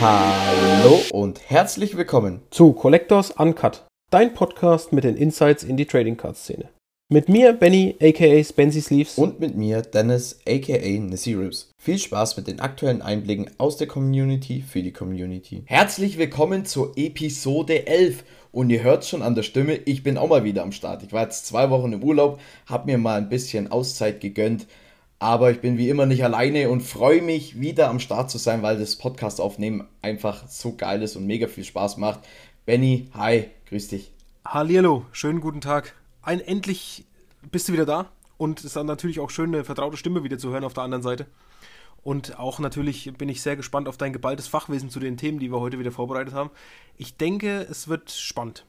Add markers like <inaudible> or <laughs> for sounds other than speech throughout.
Hallo und herzlich willkommen zu Collectors Uncut, dein Podcast mit den Insights in die Trading Card Szene. Mit mir, Benny, aka Spency Sleeves. und mit mir Dennis aka Nissy Ribs. Viel Spaß mit den aktuellen Einblicken aus der Community für die Community. Herzlich willkommen zur Episode 11 und ihr hört schon an der Stimme, ich bin auch mal wieder am Start. Ich war jetzt zwei Wochen im Urlaub, habe mir mal ein bisschen Auszeit gegönnt, aber ich bin wie immer nicht alleine und freue mich wieder am Start zu sein, weil das Podcast aufnehmen einfach so geil ist und mega viel Spaß macht. Benny, hi, grüß dich. Hallihallo, schönen guten Tag. Ein endlich bist du wieder da und es ist dann natürlich auch schön, eine vertraute Stimme wieder zu hören auf der anderen Seite. Und auch natürlich bin ich sehr gespannt auf dein geballtes Fachwissen zu den Themen, die wir heute wieder vorbereitet haben. Ich denke, es wird spannend.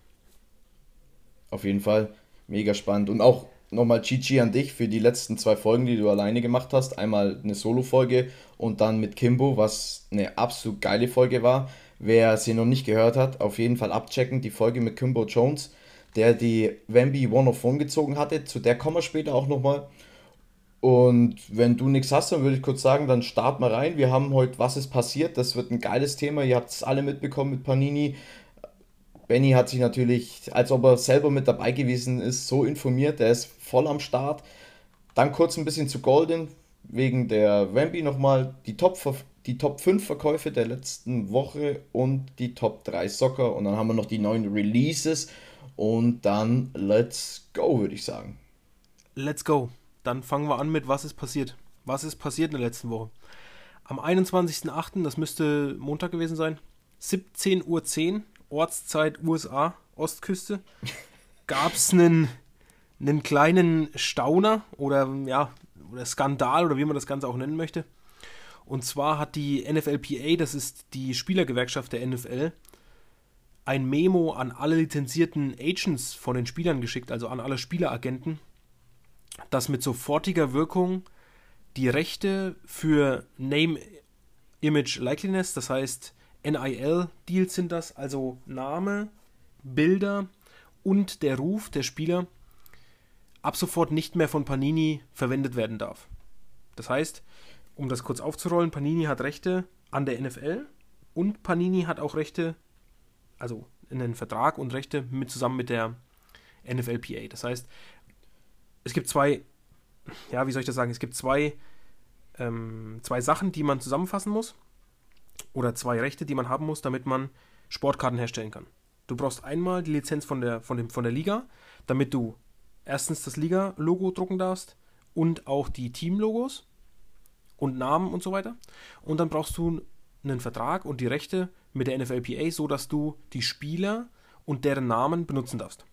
Auf jeden Fall. Mega spannend. Und auch nochmal Chichi an dich für die letzten zwei Folgen, die du alleine gemacht hast. Einmal eine Solo-Folge und dann mit Kimbo, was eine absolut geile Folge war. Wer sie noch nicht gehört hat, auf jeden Fall abchecken. Die Folge mit Kimbo Jones, der die Wemby One of One gezogen hatte. Zu der kommen wir später auch nochmal. Und wenn du nichts hast, dann würde ich kurz sagen, dann start mal rein. Wir haben heute Was ist passiert? Das wird ein geiles Thema. Ihr habt es alle mitbekommen mit Panini. Benny hat sich natürlich, als ob er selber mit dabei gewesen ist, so informiert. Der ist voll am Start. Dann kurz ein bisschen zu Golden, wegen der Wemby nochmal die Top, die Top 5 Verkäufe der letzten Woche und die Top 3 Soccer. Und dann haben wir noch die neuen Releases. Und dann let's go, würde ich sagen. Let's go. Dann fangen wir an mit Was ist passiert. Was ist passiert in der letzten Woche? Am 21.08., das müsste Montag gewesen sein, 17.10 Uhr, Ortszeit USA, Ostküste, <laughs> gab es einen, einen kleinen Stauner oder, ja, oder Skandal oder wie man das Ganze auch nennen möchte. Und zwar hat die NFLPA, das ist die Spielergewerkschaft der NFL, ein Memo an alle lizenzierten Agents von den Spielern geschickt, also an alle Spieleragenten, dass mit sofortiger Wirkung die Rechte für Name, Image, Likeliness, das heißt NIL-Deals sind das, also Name, Bilder und der Ruf der Spieler ab sofort nicht mehr von Panini verwendet werden darf. Das heißt, um das kurz aufzurollen, Panini hat Rechte an der NFL und Panini hat auch Rechte, also einen Vertrag und Rechte mit zusammen mit der NFLPA. Das heißt, es gibt zwei, ja, wie soll ich das sagen? Es gibt zwei, ähm, zwei Sachen, die man zusammenfassen muss. Oder zwei Rechte, die man haben muss, damit man Sportkarten herstellen kann. Du brauchst einmal die Lizenz von der, von dem, von der Liga, damit du erstens das Liga-Logo drucken darfst und auch die Team-Logos und Namen und so weiter. Und dann brauchst du einen Vertrag und die Rechte mit der NFLPA, so dass du die Spieler und deren Namen benutzen darfst.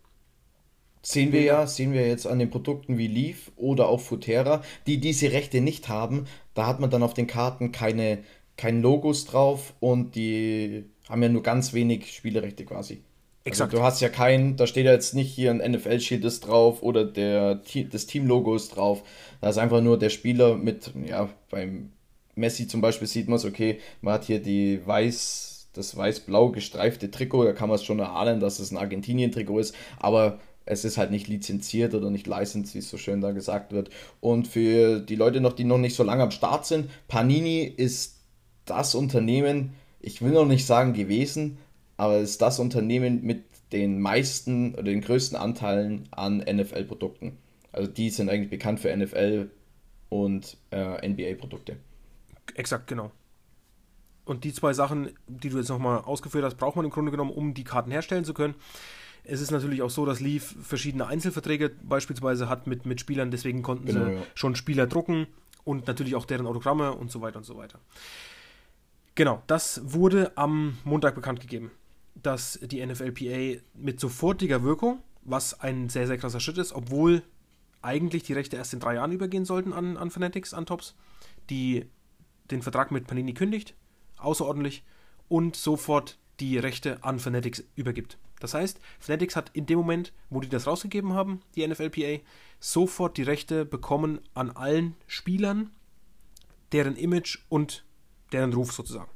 Sehen wir ja, sehen wir jetzt an den Produkten wie Leaf oder auch Futera, die diese Rechte nicht haben. Da hat man dann auf den Karten keine, keine Logos drauf und die haben ja nur ganz wenig Spielrechte quasi. Exakt. Also du hast ja kein, da steht ja jetzt nicht hier ein NFL-Schild ist drauf oder der, das Team-Logo ist drauf. Da ist einfach nur der Spieler mit, ja, beim Messi zum Beispiel sieht man es, okay, man hat hier die weiß, das weiß-blau gestreifte Trikot, da kann man es schon erahnen, dass es ein Argentinien-Trikot ist, aber es ist halt nicht lizenziert oder nicht licensed, wie es so schön da gesagt wird. Und für die Leute noch, die noch nicht so lange am Start sind, Panini ist das Unternehmen, ich will noch nicht sagen gewesen, aber es ist das Unternehmen mit den meisten oder den größten Anteilen an NFL-Produkten. Also die sind eigentlich bekannt für NFL und äh, NBA-Produkte. Exakt, genau. Und die zwei Sachen, die du jetzt nochmal ausgeführt hast, braucht man im Grunde genommen, um die Karten herstellen zu können. Es ist natürlich auch so, dass Leaf verschiedene Einzelverträge beispielsweise hat mit, mit Spielern, deswegen konnten Genau, sie ja. schon Spieler drucken und natürlich auch deren Autogramme und so weiter und so weiter. Genau, das wurde am Montag bekannt gegeben, dass die NFLPA mit sofortiger Wirkung, was ein sehr, sehr krasser Schritt ist, obwohl eigentlich die Rechte erst in drei Jahren übergehen sollten an, an Fanatics, an Tops, die den Vertrag mit Panini kündigt, außerordentlich, und sofort die Rechte an Fanatics übergibt. Das heißt, Fanatics hat in dem Moment, wo die das rausgegeben haben, die NFLPA, sofort die Rechte bekommen an allen Spielern, deren Image und deren Ruf sozusagen.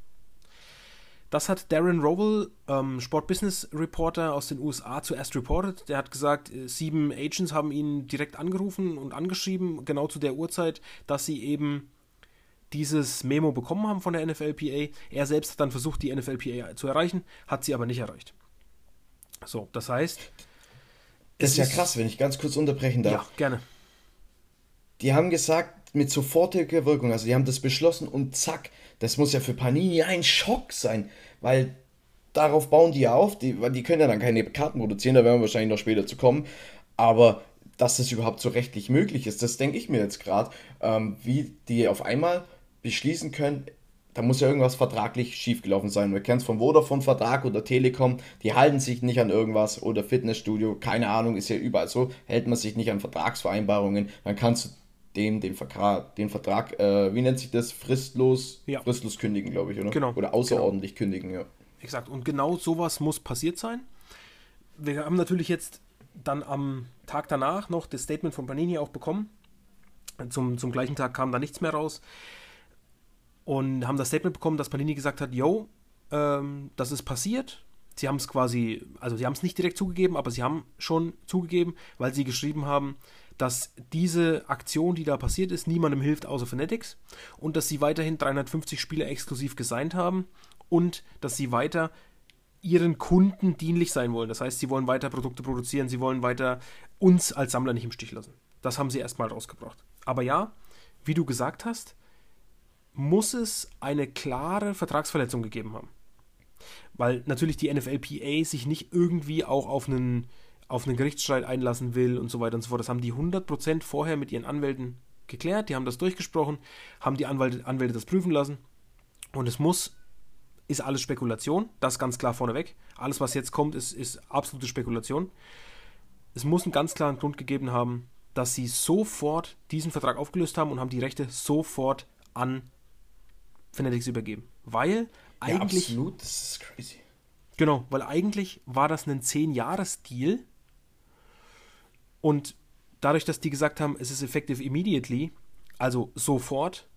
Das hat Darren Rowell, ähm, Sport-Business Reporter aus den USA, zuerst reported. Der hat gesagt, äh, sieben Agents haben ihn direkt angerufen und angeschrieben, genau zu der Uhrzeit, dass sie eben dieses Memo bekommen haben von der NFLPA. Er selbst hat dann versucht, die NFLPA zu erreichen, hat sie aber nicht erreicht. So, das heißt. Das ist ja krass, wenn ich ganz kurz unterbrechen darf. Ja, gerne. Die haben gesagt, mit sofortiger Wirkung, also die haben das beschlossen und zack, das muss ja für Panini ein Schock sein, weil darauf bauen die ja auf, die, die können ja dann keine Karten produzieren, da werden wir wahrscheinlich noch später zu kommen, aber dass das überhaupt so rechtlich möglich ist, das denke ich mir jetzt gerade, ähm, wie die auf einmal beschließen können, da muss ja irgendwas vertraglich schiefgelaufen sein. Wir kennen es vom Vodafone-Vertrag oder Telekom, die halten sich nicht an irgendwas oder Fitnessstudio, keine Ahnung, ist ja überall so, hält man sich nicht an Vertragsvereinbarungen, dann kannst du dem den Vertrag, den Vertrag äh, wie nennt sich das, fristlos, ja. fristlos kündigen, glaube ich, oder? Genau. Oder außerordentlich genau. kündigen, ja. Exakt, und genau sowas muss passiert sein. Wir haben natürlich jetzt dann am Tag danach noch das Statement von Panini auch bekommen. Zum, zum gleichen Tag kam da nichts mehr raus. Und haben das Statement bekommen, dass Panini gesagt hat, yo, ähm, das ist passiert. Sie haben es quasi, also sie haben es nicht direkt zugegeben, aber sie haben schon zugegeben, weil sie geschrieben haben, dass diese Aktion, die da passiert ist, niemandem hilft außer Fanatics und dass sie weiterhin 350 Spieler exklusiv gesigned haben und dass sie weiter ihren Kunden dienlich sein wollen. Das heißt, sie wollen weiter Produkte produzieren, sie wollen weiter uns als Sammler nicht im Stich lassen. Das haben sie erstmal rausgebracht. Aber ja, wie du gesagt hast, muss es eine klare Vertragsverletzung gegeben haben. Weil natürlich die NFLPA sich nicht irgendwie auch auf einen, auf einen Gerichtsstreit einlassen will und so weiter und so fort. Das haben die 100% vorher mit ihren Anwälten geklärt, die haben das durchgesprochen, haben die Anwälte, Anwälte das prüfen lassen. Und es muss, ist alles Spekulation, das ganz klar vorneweg. Alles, was jetzt kommt, ist, ist absolute Spekulation. Es muss einen ganz klaren Grund gegeben haben, dass sie sofort diesen Vertrag aufgelöst haben und haben die Rechte sofort an Fanatics übergeben. Weil eigentlich. Ja, absolut, das ist crazy. Genau, weil eigentlich war das ein 10-Jahres-Deal und dadurch, dass die gesagt haben, es ist effective immediately, also sofort,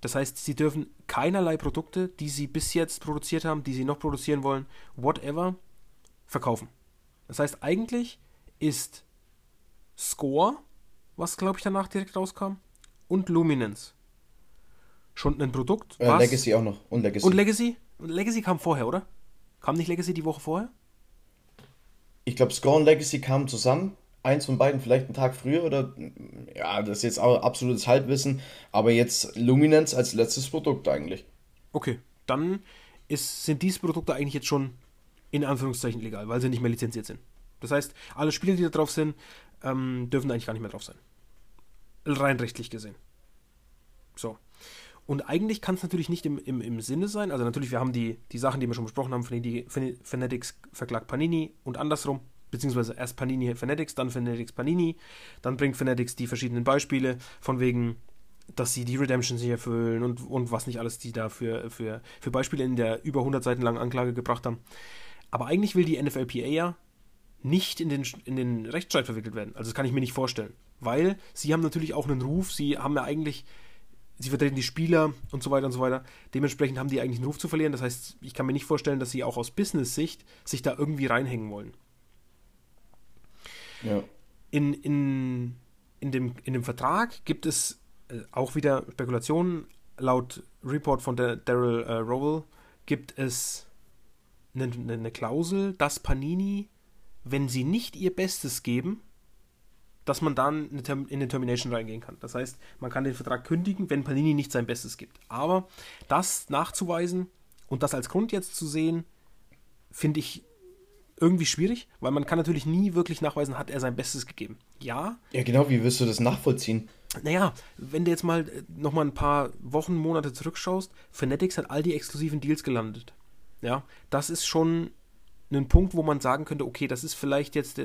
das heißt, sie dürfen keinerlei Produkte, die sie bis jetzt produziert haben, die sie noch produzieren wollen, whatever, verkaufen. Das heißt, eigentlich ist Score, was glaube ich danach direkt rauskam, und Luminance schon ein Produkt. Äh, Legacy auch noch. Und Legacy. Und Legacy? Legacy kam vorher, oder? Kam nicht Legacy die Woche vorher? Ich glaube, Score und Legacy kamen zusammen. Eins von beiden vielleicht einen Tag früher oder. Ja, das ist jetzt auch absolutes Halbwissen. Aber jetzt Luminance als letztes Produkt eigentlich. Okay, dann ist, sind diese Produkte eigentlich jetzt schon in Anführungszeichen legal, weil sie nicht mehr lizenziert sind. Das heißt, alle Spiele, die da drauf sind, ähm, dürfen eigentlich gar nicht mehr drauf sein. Rein rechtlich gesehen. So. Und eigentlich kann es natürlich nicht im, im, im Sinne sein. Also natürlich, wir haben die, die Sachen, die wir schon besprochen haben, die Fanatics verklagt Panini und andersrum. Beziehungsweise erst Panini Fanatics, dann Fanatics Panini. Dann bringt Fanatics die verschiedenen Beispiele von wegen, dass sie die Redemptions nicht erfüllen und, und was nicht alles die da für, für, für Beispiele in der über 100 Seiten langen Anklage gebracht haben. Aber eigentlich will die NFLPA ja nicht in den, in den Rechtsstreit verwickelt werden. Also das kann ich mir nicht vorstellen. Weil sie haben natürlich auch einen Ruf, sie haben ja eigentlich sie vertreten die Spieler und so weiter und so weiter. Dementsprechend haben die eigentlich einen Ruf zu verlieren. Das heißt, ich kann mir nicht vorstellen, dass sie auch aus Business-Sicht sich da irgendwie reinhängen wollen. Ja. In, in, in, dem, in dem Vertrag gibt es äh, auch wieder Spekulationen. Laut Report von Daryl äh, Rowell gibt es eine, eine Klausel, dass Panini, wenn sie nicht ihr Bestes geben, dass man dann in den Termination reingehen kann. Das heißt, man kann den Vertrag kündigen, wenn Panini nicht sein Bestes gibt. Aber das nachzuweisen und das als Grund jetzt zu sehen, finde ich irgendwie schwierig, weil man kann natürlich nie wirklich nachweisen, hat er sein Bestes gegeben. Ja. Ja, genau, wie wirst du das nachvollziehen? Naja, wenn du jetzt mal äh, nochmal ein paar Wochen, Monate zurückschaust, Fanatics hat all die exklusiven Deals gelandet. Ja, das ist schon ein Punkt, wo man sagen könnte, okay, das ist vielleicht jetzt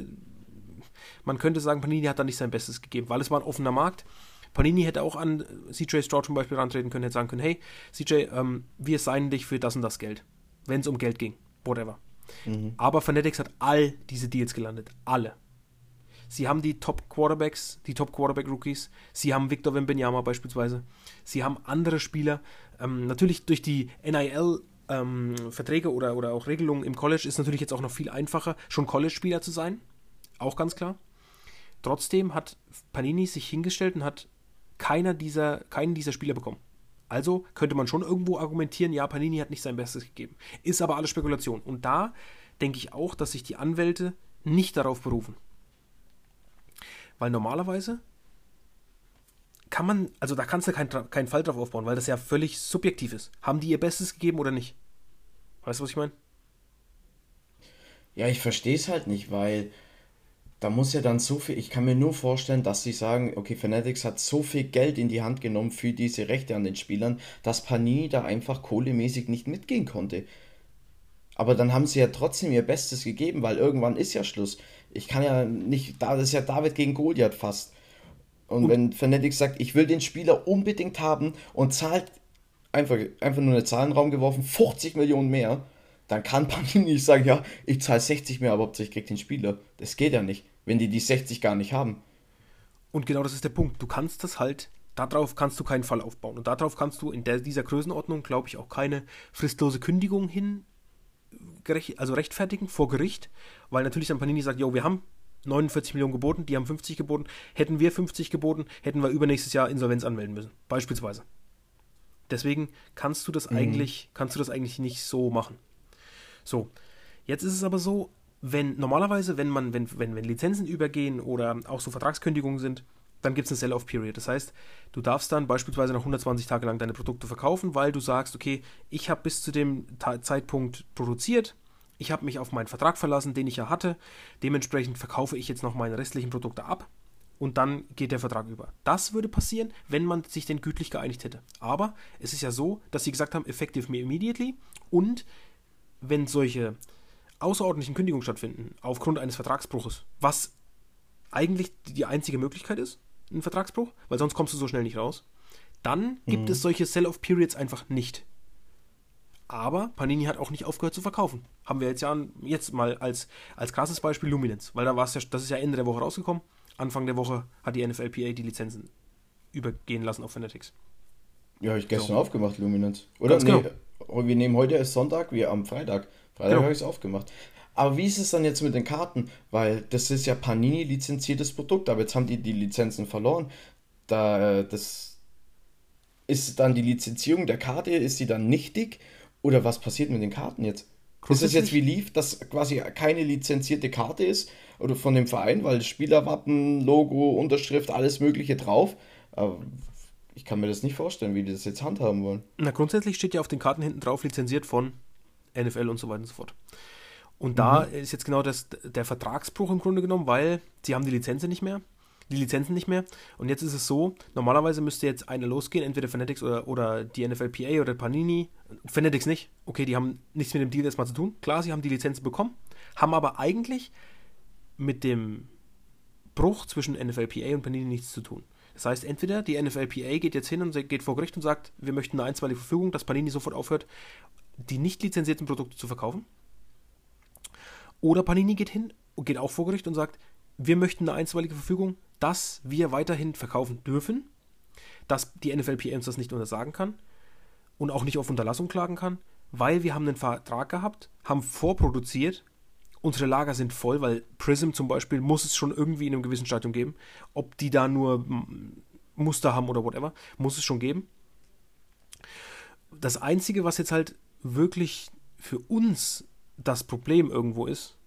man könnte sagen, Panini hat da nicht sein Bestes gegeben, weil es war ein offener Markt. Panini hätte auch an CJ Stroud zum Beispiel rantreten können, hätte sagen können, hey, CJ, ähm, wir signen dich für das und das Geld. Wenn es um Geld ging. Whatever. Mhm. Aber Fanatics hat all diese Deals gelandet. Alle. Sie haben die Top Quarterbacks, die Top Quarterback Rookies. Sie haben Victor Wembanyama beispielsweise. Sie haben andere Spieler. Ähm, natürlich durch die NIL ähm, Verträge oder, oder auch Regelungen im College ist natürlich jetzt auch noch viel einfacher, schon College-Spieler zu sein. Auch ganz klar. Trotzdem hat Panini sich hingestellt und hat keiner dieser, keinen dieser Spieler bekommen. Also könnte man schon irgendwo argumentieren, ja, Panini hat nicht sein Bestes gegeben. Ist aber alles Spekulation. Und da denke ich auch, dass sich die Anwälte nicht darauf berufen. Weil normalerweise kann man, also da kannst du keinen kein Fall drauf aufbauen, weil das ja völlig subjektiv ist. Haben die ihr Bestes gegeben oder nicht? Weißt du, was ich meine? Ja, ich verstehe es halt nicht, weil da muss ja dann so viel, ich kann mir nur vorstellen, dass sie sagen, okay, Fanatics hat so viel Geld in die Hand genommen für diese Rechte an den Spielern, dass Panini da einfach kohlemäßig nicht mitgehen konnte. Aber dann haben sie ja trotzdem ihr Bestes gegeben, weil irgendwann ist ja Schluss. Ich kann ja nicht, da das ist ja David gegen Goliath fast. Und, und wenn Fanatics sagt, ich will den Spieler unbedingt haben und zahlt einfach, einfach nur eine Zahl in den Raum geworfen, 50 Millionen mehr, dann kann Panini nicht sagen, ja, ich zahle 60 mehr, aber Hauptsache ich kriege den Spieler. Das geht ja nicht, wenn die die 60 gar nicht haben. Und genau das ist der Punkt. Du kannst das halt, darauf kannst du keinen Fall aufbauen. Und darauf kannst du in der, dieser Größenordnung, glaube ich, auch keine fristlose Kündigung hin, also rechtfertigen vor Gericht, weil natürlich dann Panini sagt, jo, wir haben 49 Millionen geboten, die haben 50 geboten. Hätten wir 50 geboten, hätten wir übernächstes Jahr Insolvenz anmelden müssen. Beispielsweise. Deswegen kannst du das mhm. eigentlich, kannst du das eigentlich nicht so machen. So, jetzt ist es aber so, wenn normalerweise, wenn man, wenn, wenn, wenn Lizenzen übergehen oder auch so Vertragskündigungen sind, dann gibt es eine Sell-Off-Period. Das heißt, du darfst dann beispielsweise noch 120 Tage lang deine Produkte verkaufen, weil du sagst, okay, ich habe bis zu dem Zeitpunkt produziert, ich habe mich auf meinen Vertrag verlassen, den ich ja hatte, dementsprechend verkaufe ich jetzt noch meine restlichen Produkte ab und dann geht der Vertrag über. Das würde passieren, wenn man sich denn gütlich geeinigt hätte. Aber es ist ja so, dass sie gesagt haben, effective immediately und wenn solche außerordentlichen Kündigungen stattfinden, aufgrund eines Vertragsbruches, was eigentlich die einzige Möglichkeit ist, ein Vertragsbruch, weil sonst kommst du so schnell nicht raus, dann gibt mhm. es solche Sell-off-Periods einfach nicht. Aber Panini hat auch nicht aufgehört zu verkaufen. Haben wir jetzt ja jetzt mal als, als krasses Beispiel Luminance, weil da war es ja, das ist ja Ende der Woche rausgekommen. Anfang der Woche hat die NFLPA die Lizenzen übergehen lassen auf Fanatics. Ja, habe ich gestern so. aufgemacht, Luminance. Oder? Ganz nee, genau. Wir nehmen heute ist Sonntag, wie am Freitag. Freitag genau. habe ich es aufgemacht. Aber wie ist es dann jetzt mit den Karten? Weil das ist ja Panini lizenziertes Produkt, aber jetzt haben die die Lizenzen verloren. Da, das ist dann die Lizenzierung der Karte, ist sie dann nichtig? Oder was passiert mit den Karten jetzt? Ist es jetzt wie lief, dass quasi keine lizenzierte Karte ist oder von dem Verein, weil Spielerwappen, Logo, Unterschrift, alles Mögliche drauf? Ich kann mir das nicht vorstellen, wie die das jetzt handhaben wollen. Na, grundsätzlich steht ja auf den Karten hinten drauf lizenziert von NFL und so weiter und so fort. Und mhm. da ist jetzt genau das, der Vertragsbruch im Grunde genommen, weil sie haben die Lizenz nicht mehr, die Lizenzen nicht mehr. Und jetzt ist es so, normalerweise müsste jetzt einer losgehen, entweder Fanatics oder, oder die NFLPA oder Panini. Fanatics nicht. Okay, die haben nichts mit dem Deal erstmal zu tun. Klar, sie haben die Lizenzen bekommen, haben aber eigentlich mit dem Bruch zwischen NFLPA und Panini nichts zu tun. Das heißt, entweder die NFLPA geht jetzt hin und geht vor Gericht und sagt, wir möchten eine einstweilige Verfügung, dass Panini sofort aufhört, die nicht lizenzierten Produkte zu verkaufen. Oder Panini geht hin und geht auch vor Gericht und sagt, wir möchten eine einstweilige Verfügung, dass wir weiterhin verkaufen dürfen, dass die NFLPA uns das nicht untersagen kann und auch nicht auf Unterlassung klagen kann, weil wir haben einen Vertrag gehabt, haben vorproduziert unsere Lager sind voll, weil Prism zum Beispiel muss es schon irgendwie in einem gewissen Stadium geben. Ob die da nur Muster haben oder whatever, muss es schon geben. Das Einzige, was jetzt halt wirklich für uns das Problem irgendwo ist,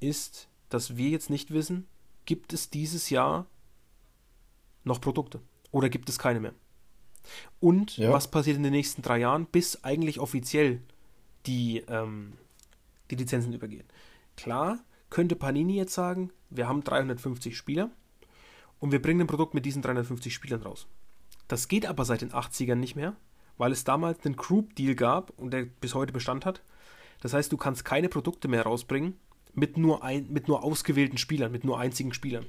ist, dass wir jetzt nicht wissen, gibt es dieses Jahr noch Produkte oder gibt es keine mehr. Und ja. was passiert in den nächsten drei Jahren, bis eigentlich offiziell die, ähm, die Lizenzen übergehen. Klar könnte Panini jetzt sagen, wir haben 350 Spieler und wir bringen ein Produkt mit diesen 350 Spielern raus. Das geht aber seit den 80ern nicht mehr, weil es damals einen Group-Deal gab und der bis heute Bestand hat. Das heißt, du kannst keine Produkte mehr rausbringen mit nur, ein, mit nur ausgewählten Spielern, mit nur einzigen Spielern.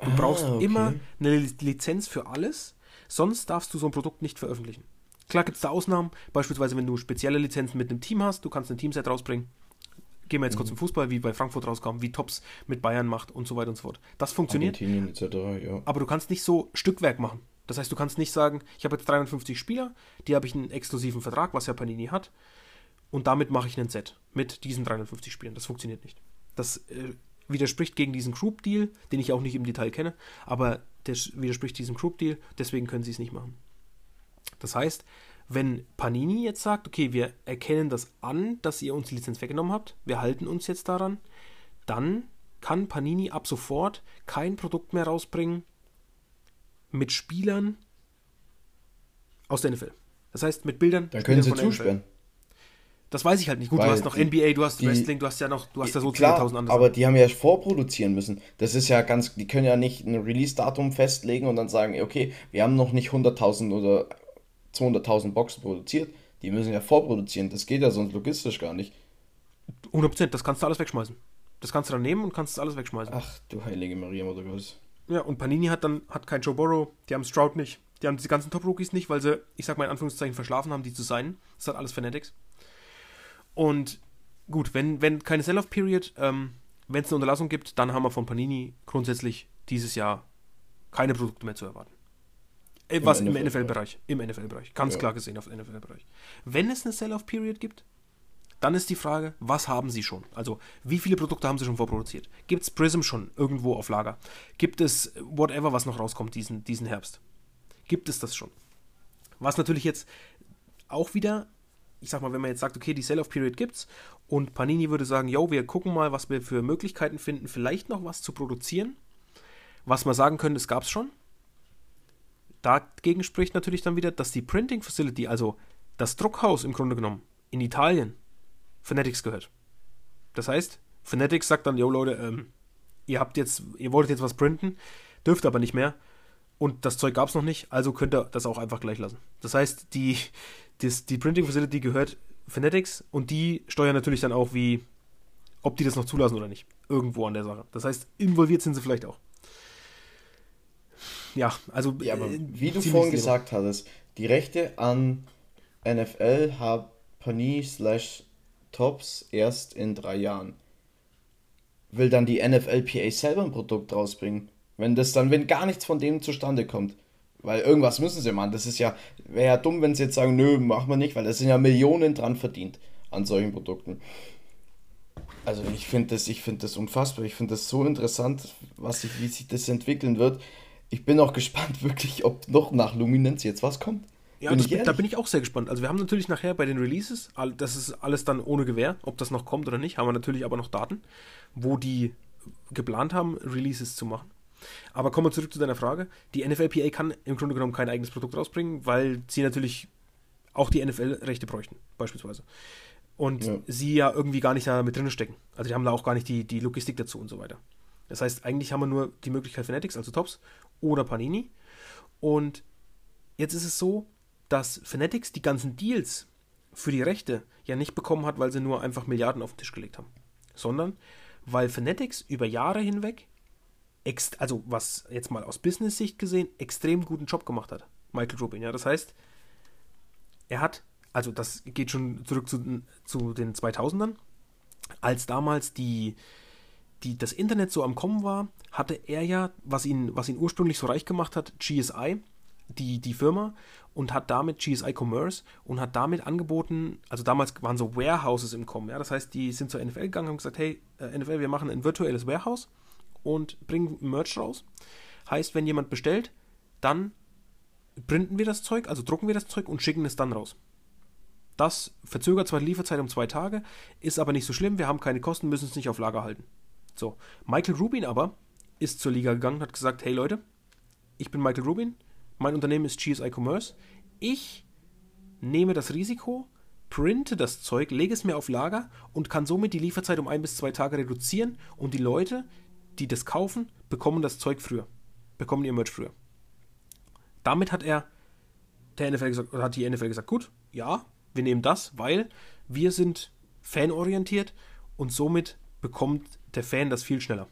Du ah, brauchst okay. immer eine Lizenz für alles, sonst darfst du so ein Produkt nicht veröffentlichen. Klar gibt es da Ausnahmen, beispielsweise wenn du spezielle Lizenzen mit einem Team hast, du kannst ein Teamset rausbringen, gehen wir jetzt mhm. kurz zum Fußball, wie bei Frankfurt rauskam, wie Tops mit Bayern macht und so weiter und so fort. Das funktioniert. Etc., ja. Aber du kannst nicht so Stückwerk machen. Das heißt, du kannst nicht sagen, ich habe jetzt 350 Spieler, die habe ich einen exklusiven Vertrag, was ja Panini hat, und damit mache ich einen Set mit diesen 350 Spielern. Das funktioniert nicht. Das äh, widerspricht gegen diesen Group Deal, den ich auch nicht im Detail kenne, aber der widerspricht diesem Group Deal, deswegen können sie es nicht machen. Das heißt, wenn Panini jetzt sagt, okay, wir erkennen das an, dass ihr uns die Lizenz weggenommen habt, wir halten uns jetzt daran, dann kann Panini ab sofort kein Produkt mehr rausbringen mit Spielern aus der NFL. Das heißt, mit Bildern. Dann können sie zusperren. Das weiß ich halt nicht. Gut, Weil du hast noch die, NBA, du hast die, Wrestling, du hast ja noch, du hast ja so 10.000 andere. Aber die haben ja vorproduzieren müssen. Das ist ja ganz, die können ja nicht ein Release-Datum festlegen und dann sagen, okay, wir haben noch nicht 100.000 oder 200.000 Boxen produziert. Die müssen ja vorproduzieren. Das geht ja sonst logistisch gar nicht. 100%, das kannst du alles wegschmeißen. Das kannst du dann nehmen und kannst alles wegschmeißen. Ach, du heilige Maria, Mutter Gottes. Ja, und Panini hat dann hat kein Joe Burrow, die haben Stroud nicht, die haben die ganzen Top-Rookies nicht, weil sie, ich sag mal in Anführungszeichen, verschlafen haben, die zu sein. Das hat alles Fanatics. Und gut, wenn, wenn keine Sell-Off-Period, ähm, wenn es eine Unterlassung gibt, dann haben wir von Panini grundsätzlich dieses Jahr keine Produkte mehr zu erwarten. Äh, was im NFL-Bereich. Im NFL-Bereich. Ganz ja. klar gesehen auf NFL-Bereich. Wenn es eine Sell-Off-Period gibt, dann ist die Frage, was haben Sie schon? Also, wie viele Produkte haben Sie schon vorproduziert? Gibt es Prism schon irgendwo auf Lager? Gibt es whatever, was noch rauskommt diesen, diesen Herbst? Gibt es das schon? Was natürlich jetzt auch wieder, ich sag mal, wenn man jetzt sagt, okay, die Sell-Off-Period gibt's und Panini würde sagen, yo, wir gucken mal, was wir für Möglichkeiten finden, vielleicht noch was zu produzieren. Was wir sagen können, das gab's schon. Dagegen spricht natürlich dann wieder, dass die Printing Facility, also das Druckhaus im Grunde genommen, in Italien, Fanatics gehört. Das heißt, Fanatics sagt dann, yo Leute, ähm, ihr habt jetzt, ihr wolltet jetzt was printen, dürft aber nicht mehr. Und das Zeug gab es noch nicht, also könnt ihr das auch einfach gleich lassen. Das heißt, die, das, die Printing Facility gehört Fanatics und die steuern natürlich dann auch, wie, ob die das noch zulassen oder nicht. Irgendwo an der Sache. Das heißt, involviert sind sie vielleicht auch. Ja, also. Ja, aber äh, wie du vorhin gesagt hattest, die Rechte an NFL haben Panini slash Tops erst in drei Jahren. Will dann die NFLPA selber ein Produkt rausbringen? Wenn das dann, wenn gar nichts von dem zustande kommt. Weil irgendwas müssen sie machen. Das ist ja, wäre ja dumm, wenn sie jetzt sagen, nö, machen wir nicht, weil da sind ja Millionen dran verdient an solchen Produkten. Also ich finde das, ich das unfassbar. Ich finde das so interessant, was sich, wie sich das entwickeln wird. Ich bin auch gespannt, <laughs> wirklich, ob noch nach Luminance jetzt was kommt. Ja, bin das, da bin ich auch sehr gespannt. Also wir haben natürlich nachher bei den Releases, das ist alles dann ohne Gewähr, ob das noch kommt oder nicht, haben wir natürlich aber noch Daten, wo die geplant haben, Releases zu machen. Aber kommen wir zurück zu deiner Frage. Die NFLPA kann im Grunde genommen kein eigenes Produkt rausbringen, weil sie natürlich auch die NFL-Rechte bräuchten, beispielsweise. Und ja. sie ja irgendwie gar nicht da mit drin stecken. Also die haben da auch gar nicht die, die Logistik dazu und so weiter. Das heißt, eigentlich haben wir nur die Möglichkeit Fanatics, also Tops, oder Panini. Und jetzt ist es so, dass Fanatics die ganzen Deals für die Rechte ja nicht bekommen hat, weil sie nur einfach Milliarden auf den Tisch gelegt haben, sondern weil Fanatics über Jahre hinweg, also was jetzt mal aus Business-Sicht gesehen, extrem guten Job gemacht hat. Michael Rubin, ja. Das heißt, er hat, also das geht schon zurück zu, zu den 2000ern, als damals die, die, das Internet so am Kommen war, hatte er ja, was ihn, was ihn ursprünglich so reich gemacht hat, GSI, die, die Firma und hat damit GSI Commerce und hat damit angeboten, also damals waren so Warehouses im Kommen, ja, das heißt, die sind zur NFL gegangen und gesagt, hey, äh, NFL, wir machen ein virtuelles Warehouse und bringen Merch raus. Heißt, wenn jemand bestellt, dann printen wir das Zeug, also drucken wir das Zeug und schicken es dann raus. Das verzögert zwar die Lieferzeit um zwei Tage, ist aber nicht so schlimm, wir haben keine Kosten, müssen es nicht auf Lager halten. So, Michael Rubin aber ist zur Liga gegangen und hat gesagt, hey Leute, ich bin Michael Rubin, mein Unternehmen ist GSI Commerce. Ich nehme das Risiko, printe das Zeug, lege es mir auf Lager und kann somit die Lieferzeit um ein bis zwei Tage reduzieren und die Leute, die das kaufen, bekommen das Zeug früher, bekommen ihr Merch früher. Damit hat er der NFL gesagt, hat die NFL gesagt, gut, ja, wir nehmen das, weil wir sind fanorientiert und somit bekommt der Fan das viel schneller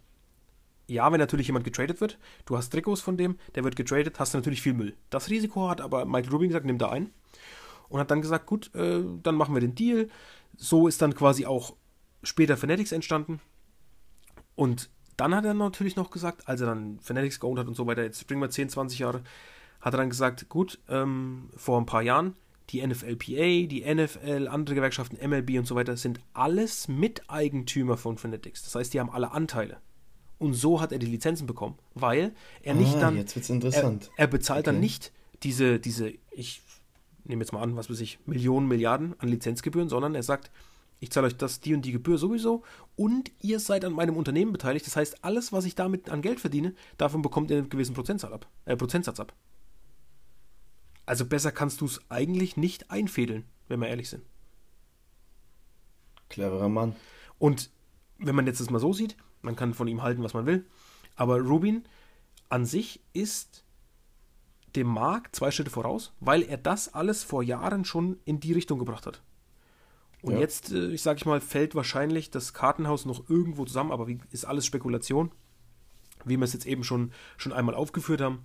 ja, wenn natürlich jemand getradet wird, du hast Trikots von dem, der wird getradet, hast du natürlich viel Müll. Das Risiko hat aber Michael Rubin gesagt, nimm da ein. Und hat dann gesagt, gut, äh, dann machen wir den Deal. So ist dann quasi auch später Fanatics entstanden. Und dann hat er natürlich noch gesagt, als er dann Fanatics geowned hat und so weiter, jetzt springen wir 10, 20 Jahre, hat er dann gesagt, gut, ähm, vor ein paar Jahren, die NFLPA, die NFL, andere Gewerkschaften, MLB und so weiter, sind alles Miteigentümer von Fanatics. Das heißt, die haben alle Anteile. Und so hat er die Lizenzen bekommen, weil er nicht Ah, dann. jetzt wird's interessant. Er, er bezahlt dann Okay. nicht diese, diese, ich nehme jetzt mal an, was weiß ich, Millionen, Milliarden an Lizenzgebühren, sondern er sagt, ich zahle euch das, die und die Gebühr sowieso und ihr seid an meinem Unternehmen beteiligt. Das heißt, alles, was ich damit an Geld verdiene, davon bekommt ihr einen gewissen Prozentsatz ab. Äh, Prozentsatz ab. Also besser kannst du es eigentlich nicht einfädeln, wenn wir ehrlich sind. Cleverer Mann. Und wenn man jetzt das mal so sieht, man kann von ihm halten, was man will, aber Rubin an sich ist dem Markt zwei Schritte voraus, weil er das alles vor Jahren schon in die Richtung gebracht hat. Und Ja. jetzt, äh, ich sage ich mal, fällt wahrscheinlich das Kartenhaus noch irgendwo zusammen, aber wie, ist alles Spekulation, wie wir es jetzt eben schon, schon einmal aufgeführt haben.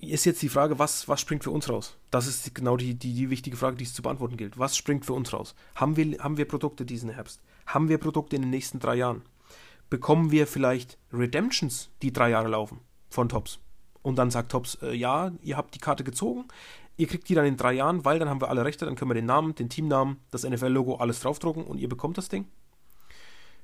Ist jetzt die Frage, was, was springt für uns raus? Das ist genau die, die, die wichtige Frage, die es zu beantworten gilt. Was springt für uns raus? Haben wir, haben wir Produkte diesen Herbst? Haben wir Produkte in den nächsten drei Jahren? Bekommen wir vielleicht Redemptions, die drei Jahre laufen, von Tops? Und dann sagt Tops, äh, ja, ihr habt die Karte gezogen, ihr kriegt die dann in drei Jahren, weil dann haben wir alle Rechte, dann können wir den Namen, den Teamnamen, das NFL-Logo, alles draufdrucken und ihr bekommt das Ding.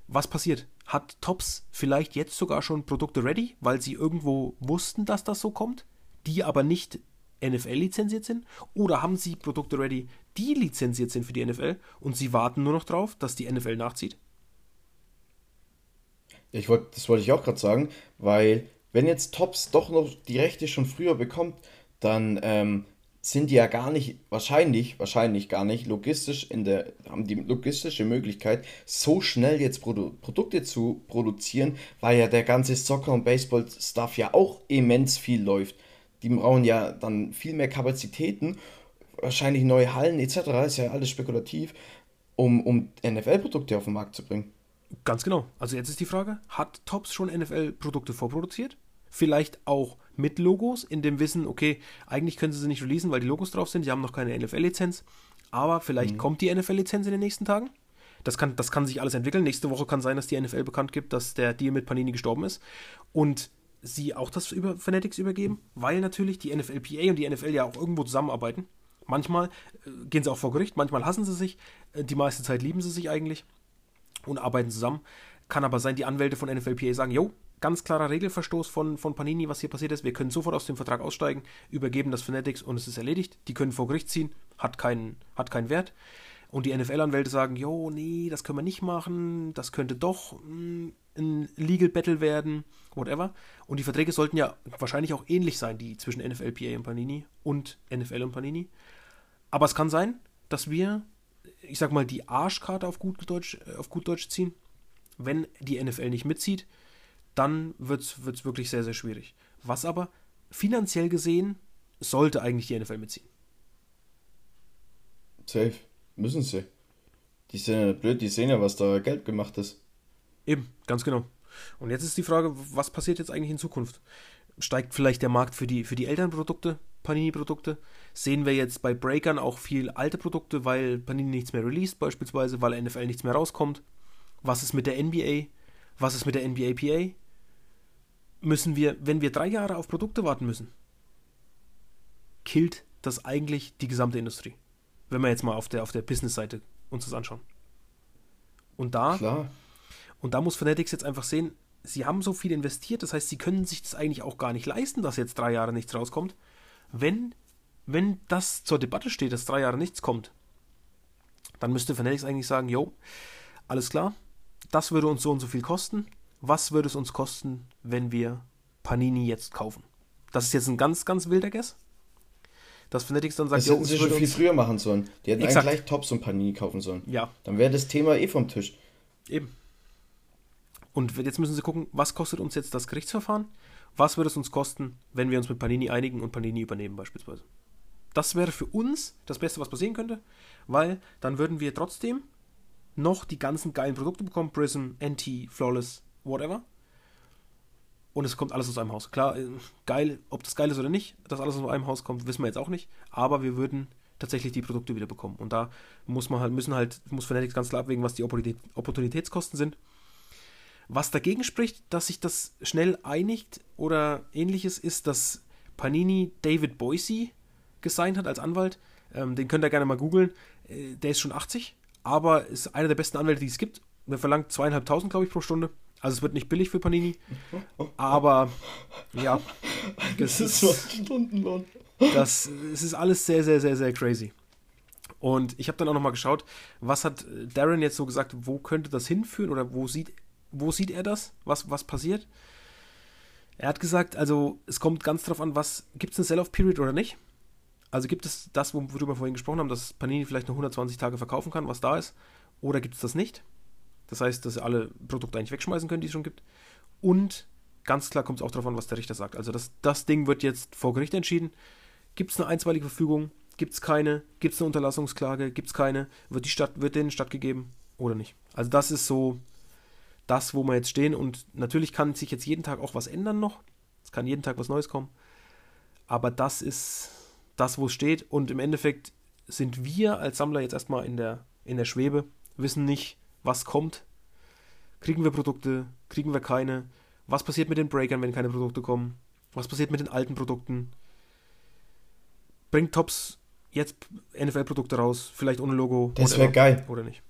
Was passiert? Hat Tops vielleicht jetzt sogar schon Produkte ready, weil sie irgendwo wussten, dass das so kommt, die aber nicht NFL-lizenziert sind? Oder haben sie Produkte ready, die lizenziert sind für die NFL und sie warten nur noch drauf, dass die NFL nachzieht? Ich wollt, das wollte ich auch gerade sagen, weil wenn jetzt Tops doch noch die Rechte schon früher bekommt, dann ähm, sind die ja gar nicht, wahrscheinlich, wahrscheinlich gar nicht logistisch in der, haben die logistische Möglichkeit, so schnell jetzt Produ Produkte zu produzieren, weil ja der ganze Soccer- und Baseball-Stuff ja auch immens viel läuft. Die brauchen ja dann viel mehr Kapazitäten, wahrscheinlich neue Hallen etc., ist ja alles spekulativ, um, um NFL-Produkte auf den Markt zu bringen. Ganz genau. Also jetzt ist die Frage, hat Tops schon NFL-Produkte vorproduziert? Vielleicht auch mit Logos, in dem Wissen, okay, eigentlich können sie sie nicht releasen, weil die Logos drauf sind, die haben noch keine NFL-Lizenz, aber vielleicht kommt die NFL-Lizenz in den nächsten Tagen. Das kann, das kann sich alles entwickeln. Nächste Woche kann sein, dass die NFL bekannt gibt, dass der Deal mit Panini gestorben ist und sie auch das über Fanatics übergeben, weil natürlich die NFLPA und die NFL ja auch irgendwo zusammenarbeiten. Manchmal äh, gehen sie auch vor Gericht, manchmal hassen sie sich, äh, die meiste Zeit lieben sie sich eigentlich und arbeiten zusammen. Kann aber sein, die Anwälte von NFLPA sagen, jo, ganz klarer Regelverstoß von, von Panini, was hier passiert ist. Wir können sofort aus dem Vertrag aussteigen, übergeben das Fanatics und es ist erledigt. Die können vor Gericht ziehen, hat keinen, hat keinen Wert. Und die NFL-Anwälte sagen, jo, nee, das können wir nicht machen, das könnte doch mh, ein Legal Battle werden, whatever. Und die Verträge sollten ja wahrscheinlich auch ähnlich sein, die zwischen NFLPA und Panini und NFL und Panini. Aber es kann sein, dass wir, ich sag mal, die Arschkarte auf gut Deutsch, äh, auf gut Deutsch ziehen. Wenn die NFL nicht mitzieht, dann wird es wirklich sehr, sehr schwierig. Was aber finanziell gesehen sollte eigentlich die NFL mitziehen. Safe. Müssen sie. Die sind ja blöd, die sehen ja, was da Geld gemacht ist. Eben, ganz genau. Und jetzt ist die Frage, was passiert jetzt eigentlich in Zukunft? Steigt vielleicht der Markt für die, für die Elternprodukte, Panini-Produkte? Sehen wir jetzt bei Breakern auch viel alte Produkte, weil Panini nichts mehr released, beispielsweise, weil NFL nichts mehr rauskommt? Was ist mit der NBA? Was ist mit der NBA-PA? Müssen wir, wenn wir drei Jahre auf Produkte warten müssen, killt das eigentlich die gesamte Industrie? Wenn wir jetzt mal auf der, auf der Business-Seite uns das anschauen. Und da Klar. Und da muss Fanatics jetzt einfach sehen, sie haben so viel investiert, das heißt, sie können sich das eigentlich auch gar nicht leisten, dass jetzt drei Jahre nichts rauskommt. Wenn, wenn das zur Debatte steht, dass drei Jahre nichts kommt, dann müsste Fanatics eigentlich sagen, jo, alles klar, das würde uns so und so viel kosten. Was würde es uns kosten, wenn wir Panini jetzt kaufen? Das ist jetzt ein ganz, ganz wilder Guess. Dass Fanatics dann sagt, Das hätten es sie schon viel früher machen sollen. Die hätten Exakt. eigentlich gleich Tops und Panini kaufen sollen. Ja, Dann wäre das Thema eh vom Tisch. Eben. Und jetzt müssen Sie gucken, was kostet uns jetzt das Gerichtsverfahren? Was würde es uns kosten, wenn wir uns mit Panini einigen und Panini übernehmen beispielsweise? Das wäre für uns das Beste, was passieren könnte, weil dann würden wir trotzdem noch die ganzen geilen Produkte bekommen, Prism, NT, Flawless, whatever. Und es kommt alles aus einem Haus. Klar, äh, geil, ob das geil ist oder nicht, dass alles aus einem Haus kommt, wissen wir jetzt auch nicht. Aber wir würden tatsächlich die Produkte wieder bekommen. Und da muss man halt, müssen halt, muss Fanatics ganz klar abwägen, was die Opportunität, Opportunitätskosten sind. Was dagegen spricht, dass sich das schnell einigt oder ähnliches, ist, dass Panini David Boise gesigned hat als Anwalt. Ähm, den könnt ihr gerne mal googeln. Äh, der ist schon 80, aber ist einer der besten Anwälte, die es gibt. Der verlangt zweieinhalbtausend, glaube ich, pro Stunde. Also es wird nicht billig für Panini. Aber ja. <laughs> Das, ist so ein Stundenlohn. Das, es ist alles sehr, sehr, sehr, sehr crazy. Und ich habe dann auch nochmal geschaut, was hat Darren jetzt so gesagt, wo könnte das hinführen oder wo sieht, wo sieht er das? Was, was passiert? Er hat gesagt, also es kommt ganz drauf an, was gibt es eine Sell-Off-Period oder nicht? Also gibt es das, worüber wir vorhin gesprochen haben, dass Panini vielleicht noch 120 Tage verkaufen kann, was da ist, oder gibt es das nicht? Das heißt, dass sie alle Produkte eigentlich wegschmeißen können, die es schon gibt. Und ganz klar kommt es auch darauf an, was der Richter sagt. Also das, das Ding wird jetzt vor Gericht entschieden. Gibt es eine einstweilige Verfügung? Gibt es keine? Gibt es eine Unterlassungsklage? Gibt es keine? Wird, die Stadt, wird denen stattgegeben oder nicht? Also das ist so das, wo wir jetzt stehen. Und natürlich kann sich jetzt jeden Tag auch was ändern noch. Es kann jeden Tag was Neues kommen. Aber das ist das, wo es steht. Und im Endeffekt sind wir als Sammler jetzt erstmal in der, in der Schwebe, wissen nicht, was kommt. Kriegen wir Produkte? Kriegen wir keine? Was passiert mit den Breakern, wenn keine Produkte kommen? Was passiert mit den alten Produkten? Bringt Tops jetzt NFL-Produkte raus, vielleicht ohne Logo. Das wäre geil. Oder nicht.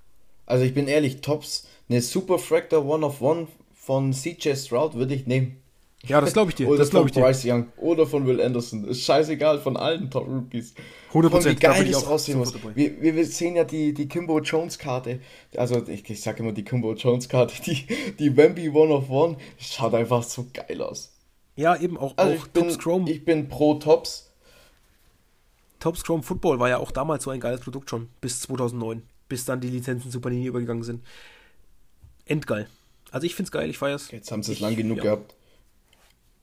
Also ich bin ehrlich, Tops, eine Super Fractor One of One von CJ Stroud würde ich nehmen. Ja, das glaube ich dir. <laughs> oder das von ich Bryce Young oder von Will Anderson. Ist scheißegal, von allen Top Rookies. 100%. Wie geil das aussehen muss. Wir, wir, sehen ja die, die Kimbo Jones Karte. Also, ich, ich sage immer die Kimbo Jones Karte. Die, die Wemby One of One. Schaut einfach so geil aus. Ja, eben auch, also auch ich bin, Tops Chrome. Ich bin pro Tops. Tops Chrome Football war ja auch damals so ein geiles Produkt schon. Bis 2009. Bis dann die Lizenzen zu Panini übergegangen sind. Endgeil. Also ich finde es geil, ich feiere es. Jetzt haben sie es lang genug ja. gehabt.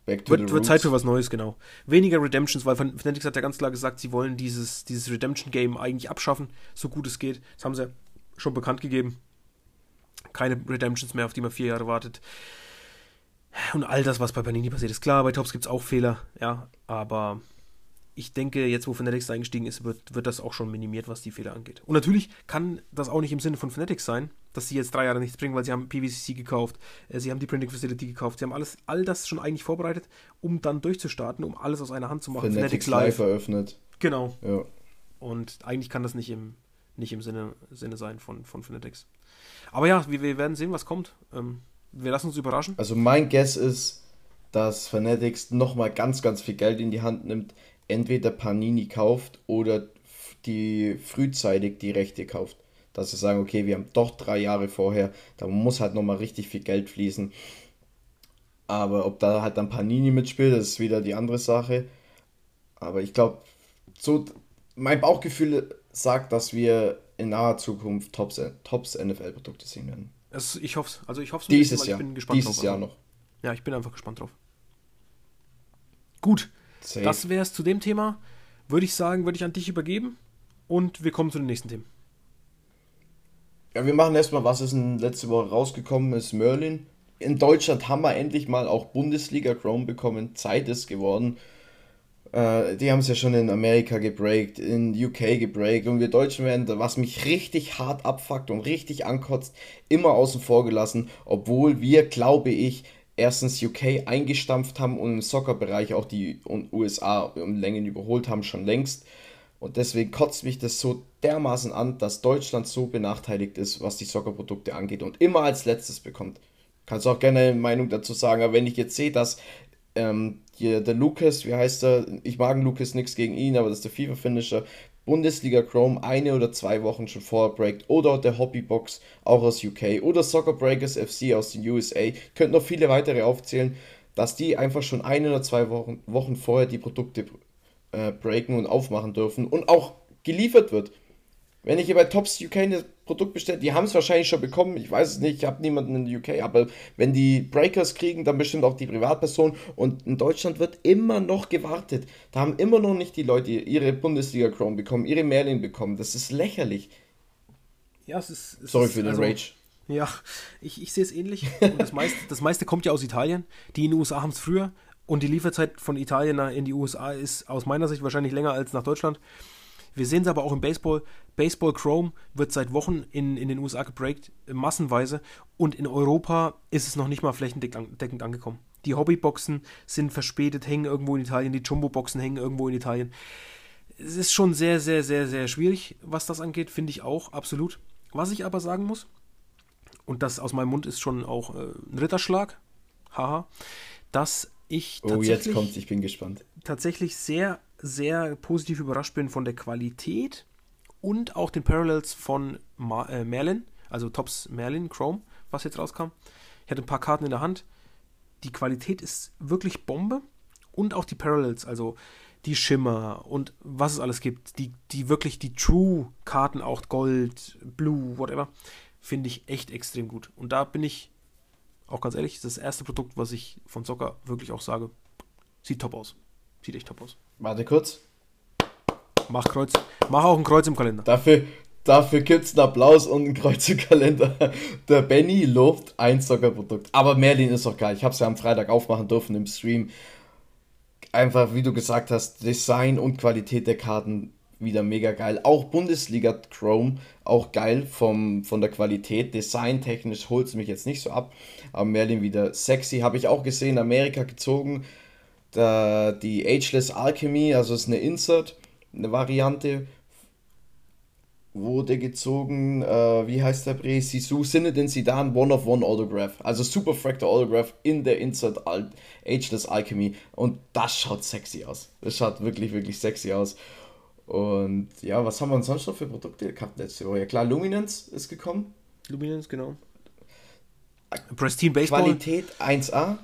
Wird, wird, Zeit für was Neues, genau. Weniger Redemptions, weil Fanatics hat ja ganz klar gesagt, sie wollen dieses, dieses Redemption-Game eigentlich abschaffen, so gut es geht. Das haben sie ja schon bekannt gegeben. Keine Redemptions mehr, auf die man vier Jahre wartet. Und all das, was bei Panini passiert, ist klar. Bei Tops gibt es auch Fehler, ja, aber ich denke, jetzt wo Fanatics eingestiegen ist, wird, wird das auch schon minimiert, was die Fehler angeht. Und natürlich kann das auch nicht im Sinne von Fanatics sein, dass sie jetzt drei Jahre nichts bringen, weil sie haben PVCC gekauft, äh, sie haben die Printing Facility gekauft, sie haben alles, all das schon eigentlich vorbereitet, um dann durchzustarten, um alles aus einer Hand zu machen. Fanatics, Fanatics Live eröffnet. Genau. Ja. Und eigentlich kann das nicht im, nicht im Sinne, Sinne sein von, von Fanatics. Aber ja, wir, wir werden sehen, was kommt. Ähm, wir lassen uns überraschen. Also mein Guess ist, dass Fanatics nochmal ganz, ganz viel Geld in die Hand nimmt, entweder Panini kauft oder die frühzeitig die Rechte kauft. Dass sie sagen, okay, wir haben doch drei Jahre vorher, da muss halt nochmal richtig viel Geld fließen. Aber ob da halt dann Panini mitspielt, das ist wieder die andere Sache. Aber ich glaube, so mein Bauchgefühl sagt, dass wir in naher Zukunft Tops, Tops NFL-Produkte sehen werden. Es, ich hoffe es. Also ich hoffe es dieses Jahr. Ich bin gespannt dieses drauf. Jahr also. noch. Ja, ich bin einfach gespannt drauf. Gut, Safe. Das wäre es zu dem Thema. Würde ich sagen, würde ich an dich übergeben und wir kommen zu den nächsten Themen. Ja, wir machen erstmal, was ist in letzte Woche rausgekommen ist, Merlin. In Deutschland haben wir endlich mal auch Bundesliga Chrome bekommen. Zeit ist geworden. Äh, die haben es ja schon in Amerika gebreakt, in UK gebreakt und wir Deutschen werden, was mich richtig hart abfuckt und richtig ankotzt, immer außen vor gelassen, obwohl wir, glaube ich, erstens UK eingestampft haben und im Soccer-Bereich auch die USA um Längen überholt haben, schon längst. Und deswegen kotzt mich das so dermaßen an, dass Deutschland so benachteiligt ist, was die Soccer-Produkte angeht und immer als letztes bekommt. Kannst auch gerne eine Meinung dazu sagen, aber wenn ich jetzt sehe, dass ähm, hier der Lucas, wie heißt er, ich mag Lucas nichts gegen ihn, aber das ist der FIFA-Finisher, Bundesliga Chrome eine oder zwei Wochen schon vorher breakt oder der Hobbybox auch aus UK oder Soccer Breakers FC aus den USA. Könnt noch viele weitere aufzählen, dass die einfach schon eine oder zwei Wochen, Wochen vorher die Produkte äh, breaken und aufmachen dürfen und auch geliefert wird. Wenn ich hier bei Tops UK ein Produkt bestelle, die haben es wahrscheinlich schon bekommen, ich weiß es nicht, ich habe niemanden in der UK, aber wenn die Breakers kriegen, dann bestimmt auch die Privatperson und in Deutschland wird immer noch gewartet. Da haben immer noch nicht die Leute ihre Bundesliga Chrome bekommen, ihre Merlin bekommen. Das ist lächerlich. Ja, es ist. Es Sorry ist, für den also, Rage. Ja, ich, ich sehe es ähnlich. Das, meiste, <laughs> das meiste kommt ja aus Italien. Die in den USA haben es früher. Und die Lieferzeit von Italien in die USA ist aus meiner Sicht wahrscheinlich länger als nach Deutschland. Wir sehen es aber auch im Baseball. Baseball Chrome wird seit Wochen in, in den USA gebreakt, massenweise. Und in Europa ist es noch nicht mal flächendeckend angekommen. Die Hobbyboxen sind verspätet, hängen irgendwo in Italien. Die Jumbo-Boxen hängen irgendwo in Italien. es ist schon sehr, sehr, sehr, sehr schwierig, was das angeht, finde ich auch, absolut. Was ich aber sagen muss, und das aus meinem Mund ist schon auch äh, ein Ritterschlag, haha, dass ich oh, jetzt kommt, ich bin gespannt. Tatsächlich sehr, sehr positiv überrascht bin von der Qualität und auch den Parallels von Ma äh, Merlin, also Tops Merlin Chrome, was jetzt rauskam. Ich hatte ein paar Karten in der Hand. Die Qualität ist wirklich Bombe und auch die Parallels, also die Schimmer und was es alles gibt, die, die wirklich die True-Karten, auch Gold, Blue, whatever, finde ich echt extrem gut. Und da bin ich auch ganz ehrlich, das ist das erste Produkt, was ich von Zocker wirklich auch sage, sieht top aus. Sieht echt top aus. Warte kurz. Mach Kreuz. Mach auch ein Kreuz im Kalender. Dafür, dafür gibt es einen Applaus und ein Kreuz im Kalender. Der Benny lobt ein Zocker-Produkt. Aber Merlin ist doch geil. Ich habe es ja am Freitag aufmachen dürfen im Stream einfach, wie du gesagt hast, Design und Qualität der Karten wieder mega geil. Auch Bundesliga Chrome, auch geil vom, von der Qualität. Designtechnisch holt es mich jetzt nicht so ab, aber Merlin wieder sexy. Habe ich auch gesehen, Amerika gezogen. Da, die Ageless Alchemy, also ist eine Insert, eine Variante wurde gezogen, äh, wie heißt der Bre? Sisu Sinne Sidan One of One Autograph. Also Super Fractal Autograph in der Insert Al Ageless Alchemy. Und das schaut sexy aus. Das schaut wirklich, wirklich sexy aus. Und ja, was haben wir sonst noch für Produkte gehabt letzte Woche? Ja klar, Luminance ist gekommen. Luminance, genau. Pristine Baseball. Qualität 1A.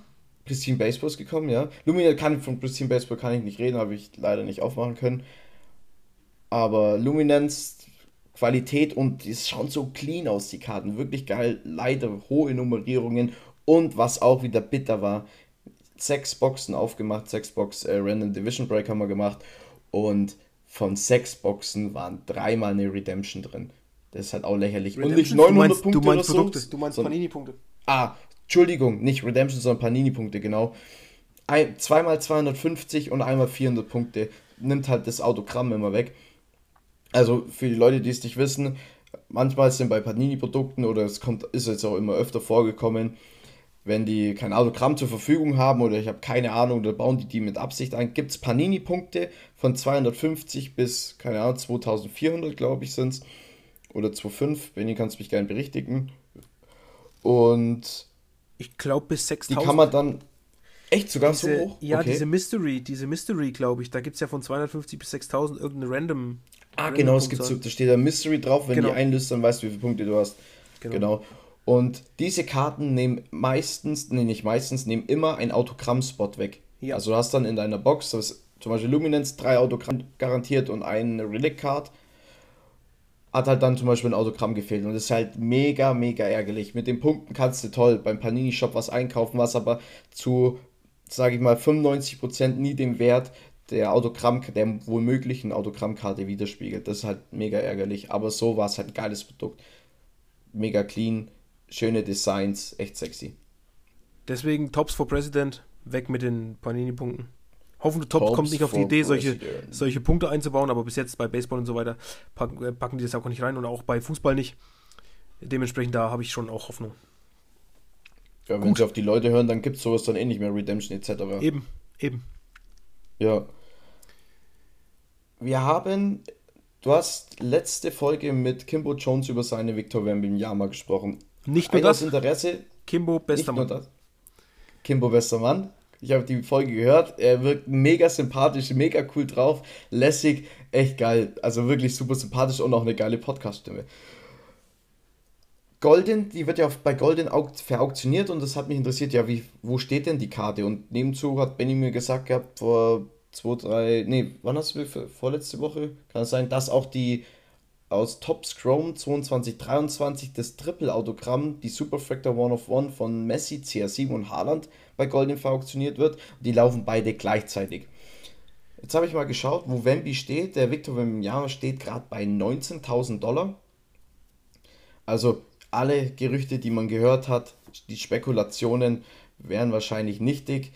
Pristine Baseball ist gekommen, ja. Luminance kann von Pristine Baseball kann ich nicht reden, habe ich leider nicht aufmachen können. Aber Luminance Qualität und es schauen so clean aus, die Karten. Wirklich geil. Leider hohe Nummerierungen. Und was auch wieder bitter war, sechs Boxen aufgemacht, sechs Box äh, Random Division Break haben wir gemacht. Und von sechs Boxen waren dreimal eine Redemption drin. Das ist halt auch lächerlich. Redemption? Und nicht 900 du meinst, Punkte du meinst Produkte, so, du meinst Panini-Punkte. Ah, Entschuldigung, nicht Redemption, sondern Panini-Punkte, genau. Ein, zweimal 250 und einmal 400 Punkte. Nimmt halt das Autogramm immer weg. Also für die Leute, die es nicht wissen, manchmal sind bei Panini-Produkten oder es kommt, ist jetzt auch immer öfter vorgekommen, wenn die kein Autogramm zur Verfügung haben oder ich habe keine Ahnung oder bauen die die mit Absicht ein, gibt es Panini-Punkte von 250 bis, keine Ahnung, 2400, glaube ich, sind es. Oder 2,5, Benny, kannst mich gerne berichtigen. Und. Ich glaube, bis 6000. Die kann man dann. Echt sogar diese, so hoch? Ja, okay. diese Mystery, diese Mystery, glaube ich, da gibt es ja von 250 bis 6000 irgendeine random Ah, genau, es gibt so, da steht da Mystery drauf, wenn genau. die einlöst, dann weißt du, wie viele Punkte du hast. Genau. genau. Und diese Karten nehmen meistens, nee, nicht meistens, nehmen immer einen Autogramm-Spot weg. Ja. Also du hast dann in deiner Box, das zum Beispiel Luminance, drei Autogramm garantiert und eine Relic-Card. Hat halt dann zum Beispiel ein Autogramm gefehlt. Und das ist halt mega, mega ärgerlich. Mit den Punkten kannst du toll beim Panini-Shop was einkaufen, was aber zu, sage ich mal, 95% nie dem Wert der Autogramm, der womöglichen Autogrammkarte widerspiegelt. Das ist halt mega ärgerlich. Aber so war es halt ein geiles Produkt. Mega clean, schöne Designs, echt sexy. Deswegen Tops for President, weg mit den Panini-Punkten. Hoffentlich Tops, Tops kommt nicht auf die Idee, solche, solche Punkte einzubauen, aber bis jetzt bei Baseball und so weiter packen, äh, packen die das auch nicht rein und auch bei Fußball nicht. Dementsprechend da habe ich schon auch Hoffnung. Ja, wenn Gut. sie auf die Leute hören, dann gibt es sowas dann eh nicht mehr, Redemption etc. Eben, eben. Ja. Wir haben, du hast letzte Folge mit Kimbo Jones über seine Victor Wembanyama gesprochen. Nicht nur das. Interesse. Kimbo, bester Mann. Das. Kimbo, bester Mann. Ich habe die Folge gehört. Er wirkt mega sympathisch, mega cool drauf, lässig, echt geil. Also wirklich super sympathisch und auch eine geile Podcast-Stimme. Golden, die wird ja bei Golden verauktioniert und das hat mich interessiert, ja, wie, wo steht denn die Karte? Und nebenzu hat Benny mir gesagt gehabt, vor zwei, drei, nee, wann hast du vorletzte Woche? Kann es sein, dass auch die aus Top Chrome 2223 das Triple-Autogramm, die Superfractor One of One von Messi, CR7 und Haaland bei Golden verauktioniert wird. Die laufen beide gleichzeitig. Jetzt habe ich mal geschaut, wo Wemby steht. Der Victor Wembanyama steht gerade bei 19.000 Dollar. Also alle Gerüchte, die man gehört hat, die Spekulationen wären wahrscheinlich nichtig.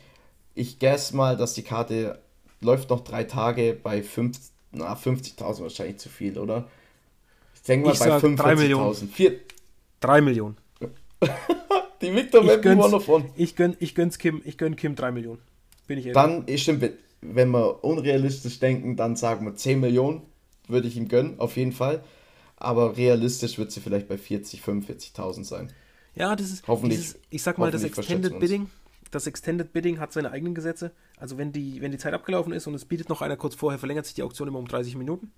Ich guess mal, dass die Karte läuft noch drei Tage bei 50, 50.000 wahrscheinlich zu viel, oder? Ich denke mal ich bei 45.000. 3 Millionen. <laughs> die Victor Webber one davon. Ich gönn, ich gönn's Kim, ich gönn Kim 3 Millionen. Bin ich ehrlich. Dann, stimmt, wenn wir unrealistisch denken, dann sagen wir 10 Millionen, würde ich ihm gönnen, auf jeden Fall. Aber realistisch wird sie vielleicht bei 40, 45.000 sein. Ja, das ist, hoffentlich. Dieses, ich sag mal, das Extended Bidding, das Extended Bidding hat seine eigenen Gesetze. Also wenn die, wenn die Zeit abgelaufen ist und es bietet noch einer kurz vorher, verlängert sich die Auktion immer um 30 Minuten.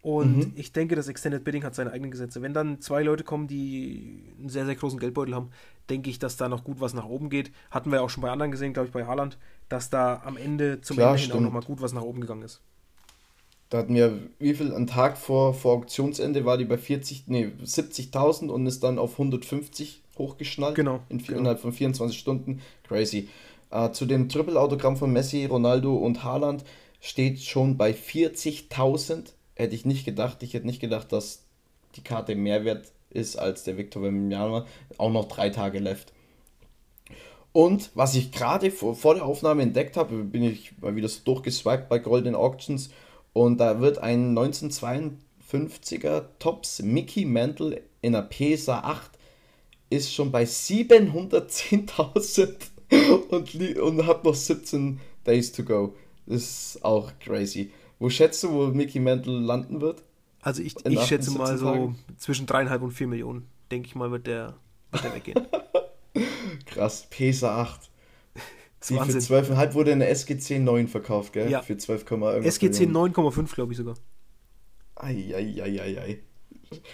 Und mhm. ich denke, das Extended Bidding hat seine eigenen Gesetze. Wenn dann zwei Leute kommen, die einen sehr, sehr großen Geldbeutel haben, denke ich, dass da noch gut was nach oben geht. Hatten wir auch schon bei anderen gesehen, glaube ich, bei Haaland, dass da am Ende zum Klar, Ende hin auch nochmal gut was nach oben gegangen ist. Da hatten wir, wie viel, einen Tag vor, vor Auktionsende war die bei 40, nee, 70.000 und ist dann auf 150 hochgeschnallt. Genau. In, genau. Innerhalb von 24 Stunden. Crazy. Äh, zu dem Triple-Autogramm von Messi, Ronaldo und Haaland steht schon bei 40.000. Hätte ich nicht gedacht. Ich hätte nicht gedacht, dass die Karte mehr wert ist als der Victor Wembanyama. Auch noch drei Tage left. Und was ich gerade vor, vor der Aufnahme entdeckt habe, bin ich mal wieder so durchgeswiped bei Golden Auctions und da wird ein 1952er Tops Mickey Mantle in einer PSA 8 ist schon bei 710.000 und, und hat noch 17 Days to go. Das ist auch crazy. Wo schätzt du, wo Mickey Mantle landen wird? Also ich, ich schätze mal so Tagen? zwischen 3,5 und 4 Millionen, denke ich mal, wird der, wird der weggehen. <laughs> Krass, PSA 8. Die für 12,5 wurde in der SGC 9 verkauft, gell? Ja. Für 12, SGC 9,5, glaube ich sogar. Eieieiei.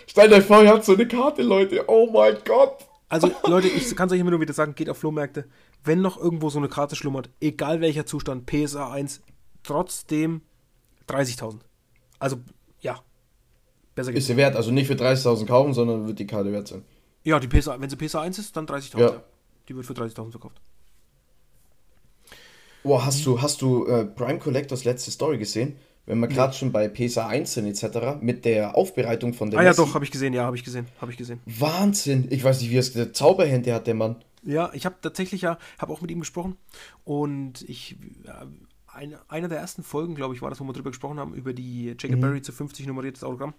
Stellt euch vor, ihr habt so eine Karte, Leute. Oh mein Gott. Also, <laughs> Leute, ich kann es euch immer nur wieder sagen, geht auf Flohmärkte. Wenn noch irgendwo so eine Karte schlummert, egal welcher Zustand, PSA 1, trotzdem 30.000. Also, ja. Besser geht's. Ist sie wert, also nicht für 30.000 kaufen, sondern wird die Karte wert sein. Ja, die PSA, wenn sie PSA 1 ist, dann 30.000. Ja. Die wird für 30.000 verkauft. Boah, hast du, hast du äh, Prime Collectors letzte Story gesehen? Wenn wir gerade schon bei PSA 1 sind etc., mit der Aufbereitung von der Ah Messi. ja, doch, habe ich gesehen, ja, habe ich gesehen, habe ich gesehen. Wahnsinn! Ich weiß nicht, wie es der Zauberhände hat, der Mann. Ja, ich habe tatsächlich ja, habe auch mit ihm gesprochen und ich, eine, einer der ersten Folgen, glaube ich, war das, wo wir drüber gesprochen haben, über die Jacob mhm. Berry zu 50 nummeriertes Autogramm,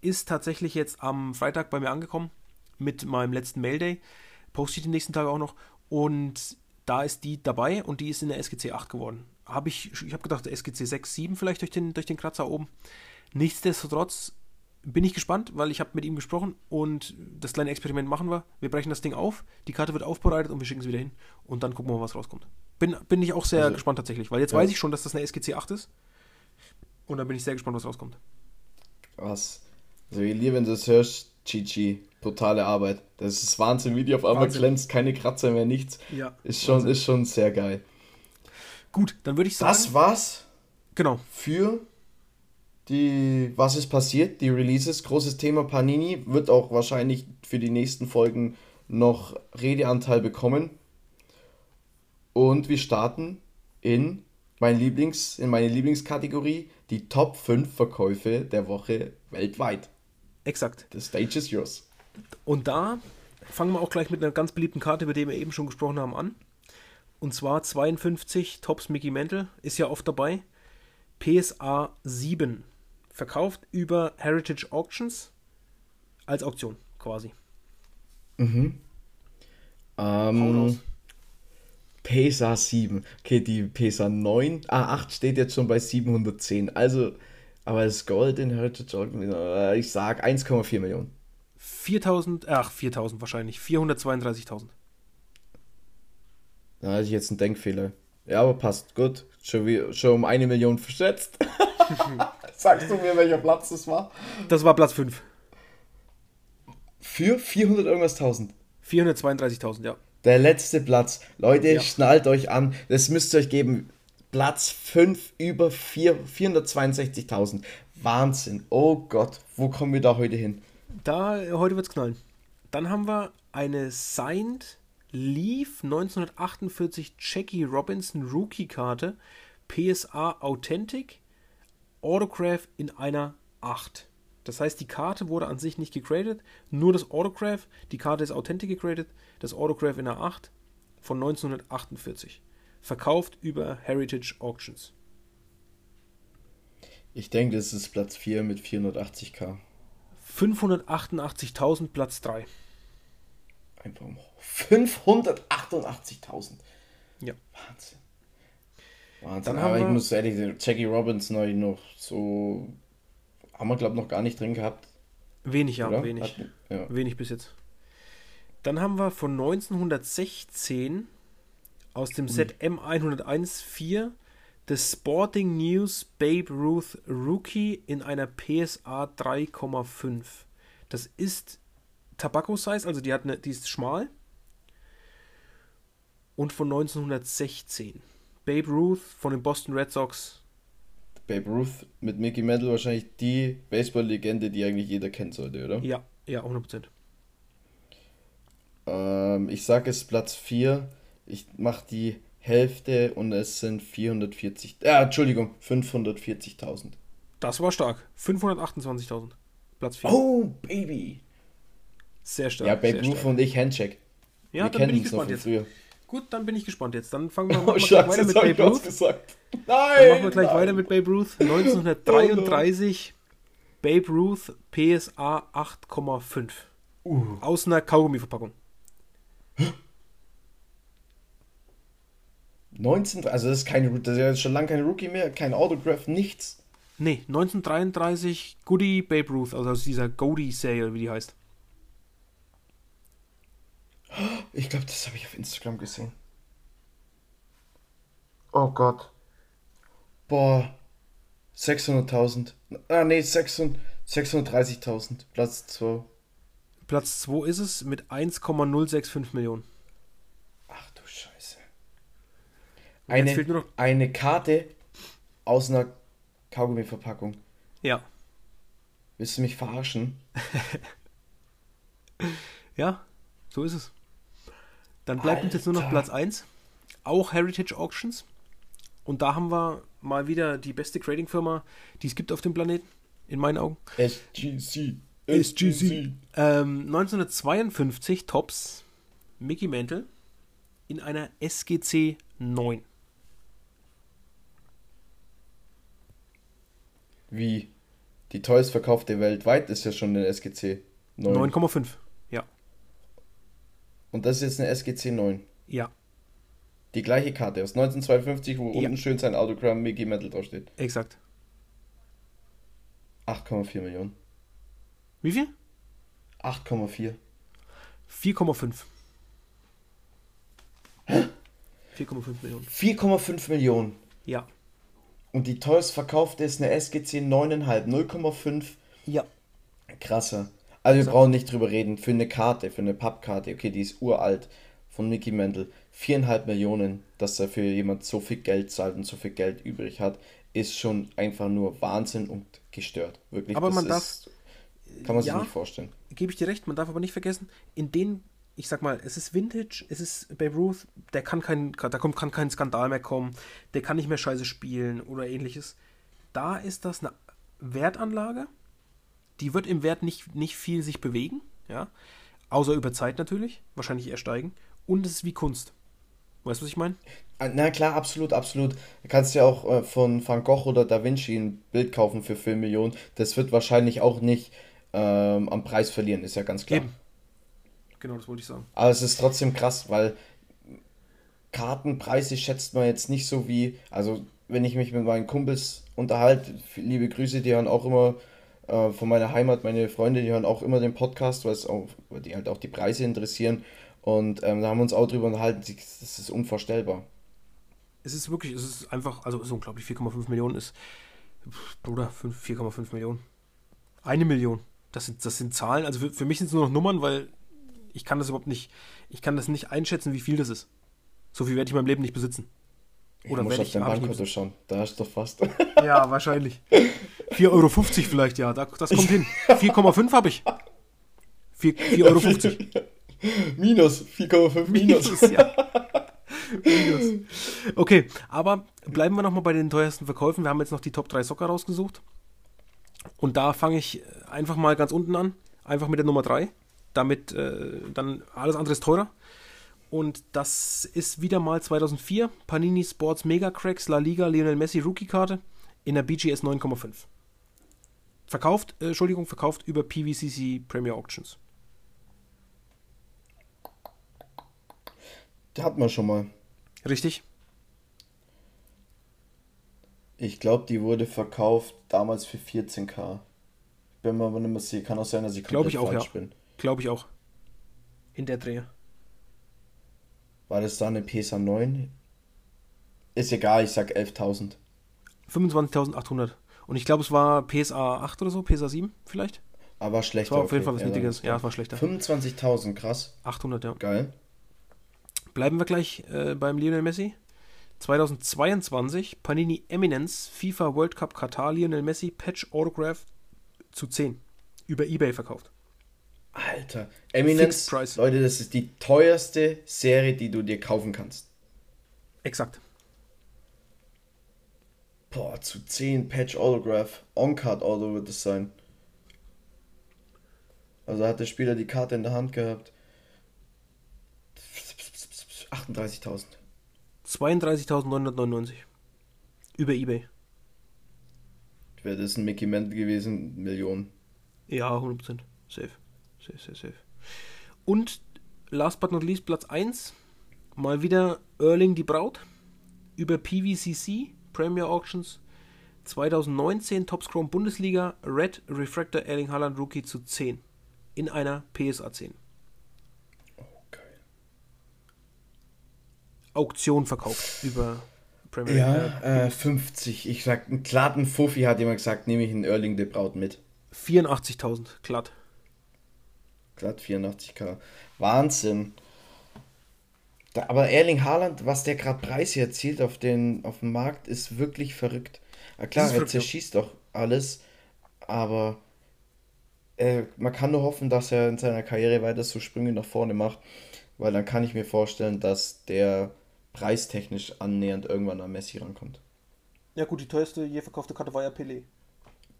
ist tatsächlich jetzt am Freitag bei mir angekommen mit meinem letzten Mailday. Poste ich den nächsten Tag auch noch und da ist die dabei und die ist in der SGC 8 geworden. Habe ich, ich habe gedacht, SGC 6, 7 vielleicht durch den, durch den Kratzer oben. Nichtsdestotrotz bin ich gespannt, weil ich habe mit ihm gesprochen und das kleine Experiment machen wir. Wir brechen das Ding auf, die Karte wird aufbereitet und wir schicken sie wieder hin und dann gucken wir mal, was rauskommt. Bin, bin ich auch sehr also, gespannt tatsächlich, weil jetzt ja. weiß ich schon, dass das eine SGC 8 ist und dann bin ich sehr gespannt, was rauskommt. Was? Also, ihr, du das hörst, Chichi, totale Arbeit. Das ist Wahnsinn, wie die auf einmal Wahnsinn. glänzt, keine Kratzer mehr, nichts. Ja. Ist schon, ist schon sehr geil. Gut, dann würde ich sagen. Das war's. Genau. Für die, was ist passiert, die Releases. Großes Thema Panini wird auch wahrscheinlich für die nächsten Folgen noch Redeanteil bekommen. Und wir starten in, mein Lieblings, in meine Lieblingskategorie, die Top 5 Verkäufe der Woche weltweit. Exakt. The stage is yours. Und da fangen wir auch gleich mit einer ganz beliebten Karte, über die wir eben schon gesprochen haben, an. Und zwar 52 Tops Mickey Mantle, ist ja oft dabei. PSA 7. Verkauft über Heritage Auctions als Auktion quasi. Mhm. Ähm, PSA 7. Okay, die PSA 9, ah, 8 steht jetzt schon bei 710. Also, aber das Gold in Heritage Auctions, äh, ich sag 1,4 Millionen. 4000, ach 4000 wahrscheinlich, 432.000. Da hatte ich jetzt einen Denkfehler. Ja, aber passt, gut. Schon, wie, schon um eine Million verschätzt. <laughs> Sagst du mir, welcher Platz das war? Das war Platz 5. Für 400 irgendwas 1000. 432.000, ja. Der letzte Platz. Leute, ja. schnallt euch an. Das müsst ihr euch geben. Platz 5 über 462.000. Wahnsinn. Oh Gott, wo kommen wir da heute hin? Da, heute wird's knallen. Dann haben wir eine Signed Leaf 1948 Jackie Robinson Rookie-Karte PSA Authentic Autograph in einer 8. Das heißt, die Karte wurde an sich nicht gegradet, nur das Autograph. Die Karte ist Authentic gegradet, das Autograph in einer 8 von 1948. Verkauft über Heritage Auctions. Ich denke, das ist Platz 4 mit 480k. 588.000 Platz 3. Einfach um 588.000. Ja. Wahnsinn. Wahnsinn. Aber ich muss ehrlich sagen, Jackie Robinson habe ich noch so. Haben wir, glaube ich, noch gar nicht drin gehabt. Wenig, ja, Oder? wenig. Hat, ja. Wenig bis jetzt. Dann haben wir von 1916 aus dem Set M101-4 das Sporting News Babe Ruth Rookie in einer PSA 3,5. Das ist Tabakko-Size, also die, hat eine, die ist schmal. Und von 1916. Babe Ruth von den Boston Red Sox. Babe Ruth mit Mickey Mantle wahrscheinlich die Baseball-Legende, die eigentlich jeder kennen sollte, oder? Ja, ja, 100%. Ähm, ich sage es Platz 4. Ich mache die Hälfte und es sind 440. Ja, äh, Entschuldigung, 540.000. Das war stark. 528.000. Platz 4. Oh, Baby. Sehr stark. Ja, Babe Ruth und ich Handcheck. Ja, Wir dann bin ich gespannt jetzt. Früher. Gut, dann bin ich gespannt jetzt. Dann fangen wir oh, Scheiße, weiter mit Babe Ruth. Gesagt. Nein! Dann machen wir gleich nein. weiter mit Babe Ruth. <laughs> 1933. Babe Ruth PSA 8,5. Uh. Aus einer Kaugummi-Verpackung. <gasps> 19, also das ist keine, das ist ja schon lange kein Rookie mehr, kein Autograph, nichts. Nee, 1933 Goody Babe Ruth, also aus dieser Goody-Serie, wie die heißt. Ich glaube, das habe ich auf Instagram gesehen. Oh Gott. Boah. 600.000. Ah, nee, 630.000. Platz 2. Platz 2 ist es mit 1,065 Millionen. Ach du Scheiße. Eine, eine Karte aus einer Kaugummi-Verpackung. Ja. Willst du mich verarschen? <laughs> ja, so ist es. Dann bleibt Alter. uns jetzt nur noch Platz 1. Auch Heritage Auctions. Und da haben wir mal wieder die beste Grading-Firma, die es gibt auf dem Planeten, in meinen Augen. SGC. SGC. Ähm, 1952 Tops Mickey Mantle in einer SGC 9. Wie? Die teuerst verkaufte weltweit ist ja schon eine SGC 9. 9,5. Und das ist jetzt eine SGC 9. Ja. Die gleiche Karte aus 1952, wo ja. unten schön sein Autogramm Mickey Metal draufsteht. Exakt. 8,4 Millionen. Wie viel? 8,4. 4,5. Hä? 4,5 Millionen. 4,5 Millionen. Ja. Und die teuerst verkaufte ist eine SGC 9,5. 0,5. Ja. Krasser. Also wir brauchen nicht drüber reden. Für eine Karte, für eine Pappkarte, okay, die ist uralt von Mickey Mantle. Viereinhalb Millionen, dass er für jemand so viel Geld zahlt und so viel Geld übrig hat, ist schon einfach nur Wahnsinn und gestört. Wirklich. Aber man darf. Ist, kann man ja, sich nicht vorstellen. Gebe ich dir recht, man darf aber nicht vergessen, in den, ich sag mal, es ist Vintage, es ist Babe Ruth, der kann kein, da kommt, kann kein Skandal mehr kommen, der kann nicht mehr scheiße spielen oder ähnliches. Da ist das eine Wertanlage, die wird im Wert nicht, nicht viel sich bewegen, ja. Außer über Zeit natürlich, wahrscheinlich eher steigen. Und es ist wie Kunst. Weißt du, was ich meine? Ah, na klar, absolut, absolut. Du kannst ja auch äh, von Van Gogh oder Da Vinci ein Bild kaufen für 4 Millionen. Das wird wahrscheinlich auch nicht ähm, am Preis verlieren, ist ja ganz klar. Eben. Genau, das wollte ich sagen. Aber es ist trotzdem krass, weil Kartenpreise schätzt man jetzt nicht so wie, also wenn ich mich mit meinen Kumpels unterhalte, liebe Grüße, die hören auch immer äh, von meiner Heimat, meine Freunde, die hören auch immer den Podcast, weil es auch, die halt auch die Preise interessieren. Und ähm, da haben wir uns auch drüber unterhalten, das ist unvorstellbar. Es ist wirklich, es ist einfach, also es ist unglaublich, 4,5 Millionen ist, Bruder, 4,5 Millionen. Eine Million. Das sind, das sind Zahlen, also für, für mich sind es nur noch Nummern, weil ich kann das überhaupt nicht, ich kann das nicht einschätzen, wie viel das ist. So viel werde ich in meinem Leben nicht besitzen. Oder ich muss auf dein Bankkonto schauen, da hast du doch fast. <laughs> Ja, wahrscheinlich. 4,50 Euro vielleicht, ja, das kommt hin. <laughs> 4,5 habe ich. 4,50 Euro. <laughs> Minus, 4,5 minus. minus ja. minus. Okay, aber bleiben wir nochmal bei den teuersten Verkäufen. Wir haben jetzt noch die Top 3 Socker rausgesucht. Und da fange ich einfach mal ganz unten an. Einfach mit der Nummer 3. Damit äh, dann alles andere ist teurer. Und das ist wieder mal 2004. Panini Sports Mega Cracks La Liga Lionel Messi Rookie Karte in der BGS 9,5. Verkauft, äh, Entschuldigung, verkauft über PVCC Premier Auctions. Der hat man schon mal. Richtig. Ich glaube, die wurde verkauft damals für 14k. Bin mir aber nicht mehr sicher. Kann auch sein, dass ich Glaube ich auch, falsch ja. bin. Glaube ich auch. In der Drehe. War das da eine PSA 9? Ist egal, ich sag 11.000. 25.800. Und ich glaube, es war PSA 8 oder so, PSA 7 vielleicht. Aber Das schlechter. war auf jeden. Fall was Ja, Niedriges. Ja, es war schlechter. 25.000, krass. 800, ja. Geil. Bleiben wir gleich äh, beim Lionel Messi. 2022 Panini Eminence FIFA World Cup Katar Lionel Messi Patch Autograph zu 10 über eBay verkauft. Alter. Eminence, Price. Leute, das ist die teuerste Serie, die du dir kaufen kannst. Exakt. Boah, zu 10 Patch Autograph. On-Card Auto wird es sein. Also hat der Spieler die Karte in der Hand gehabt. 38.000. 32.999 über eBay. Wäre das ein Mickey Mantle gewesen, Millionen. Ja, 100%. Safe. Safe, safe, safe. Und last but not least Platz 1. Mal wieder Erling die Braut über PVCC Premier Auctions 2019 Topscrum Bundesliga Red Refractor Erling Haaland Rookie zu 10 in einer PSA 10. Oh, geil. Auktion verkauft über Premier Ja, äh, 50. Ich sag, einen glatten Fuffi hat jemand gesagt, nehme ich einen Erling de Braut mit. 84.000 glatt. Glatt 84k. Wahnsinn. Da, aber Erling Haaland, was der gerade Preise erzielt auf, den, auf dem Markt, ist wirklich verrückt. Ja, klar, er zerschießt doch alles, aber äh, man kann nur hoffen, dass er in seiner Karriere weiter so Sprünge nach vorne macht, weil dann kann ich mir vorstellen, dass der preistechnisch annähernd irgendwann an Messi rankommt. Ja gut, die teuerste je verkaufte Karte war ja Pelé.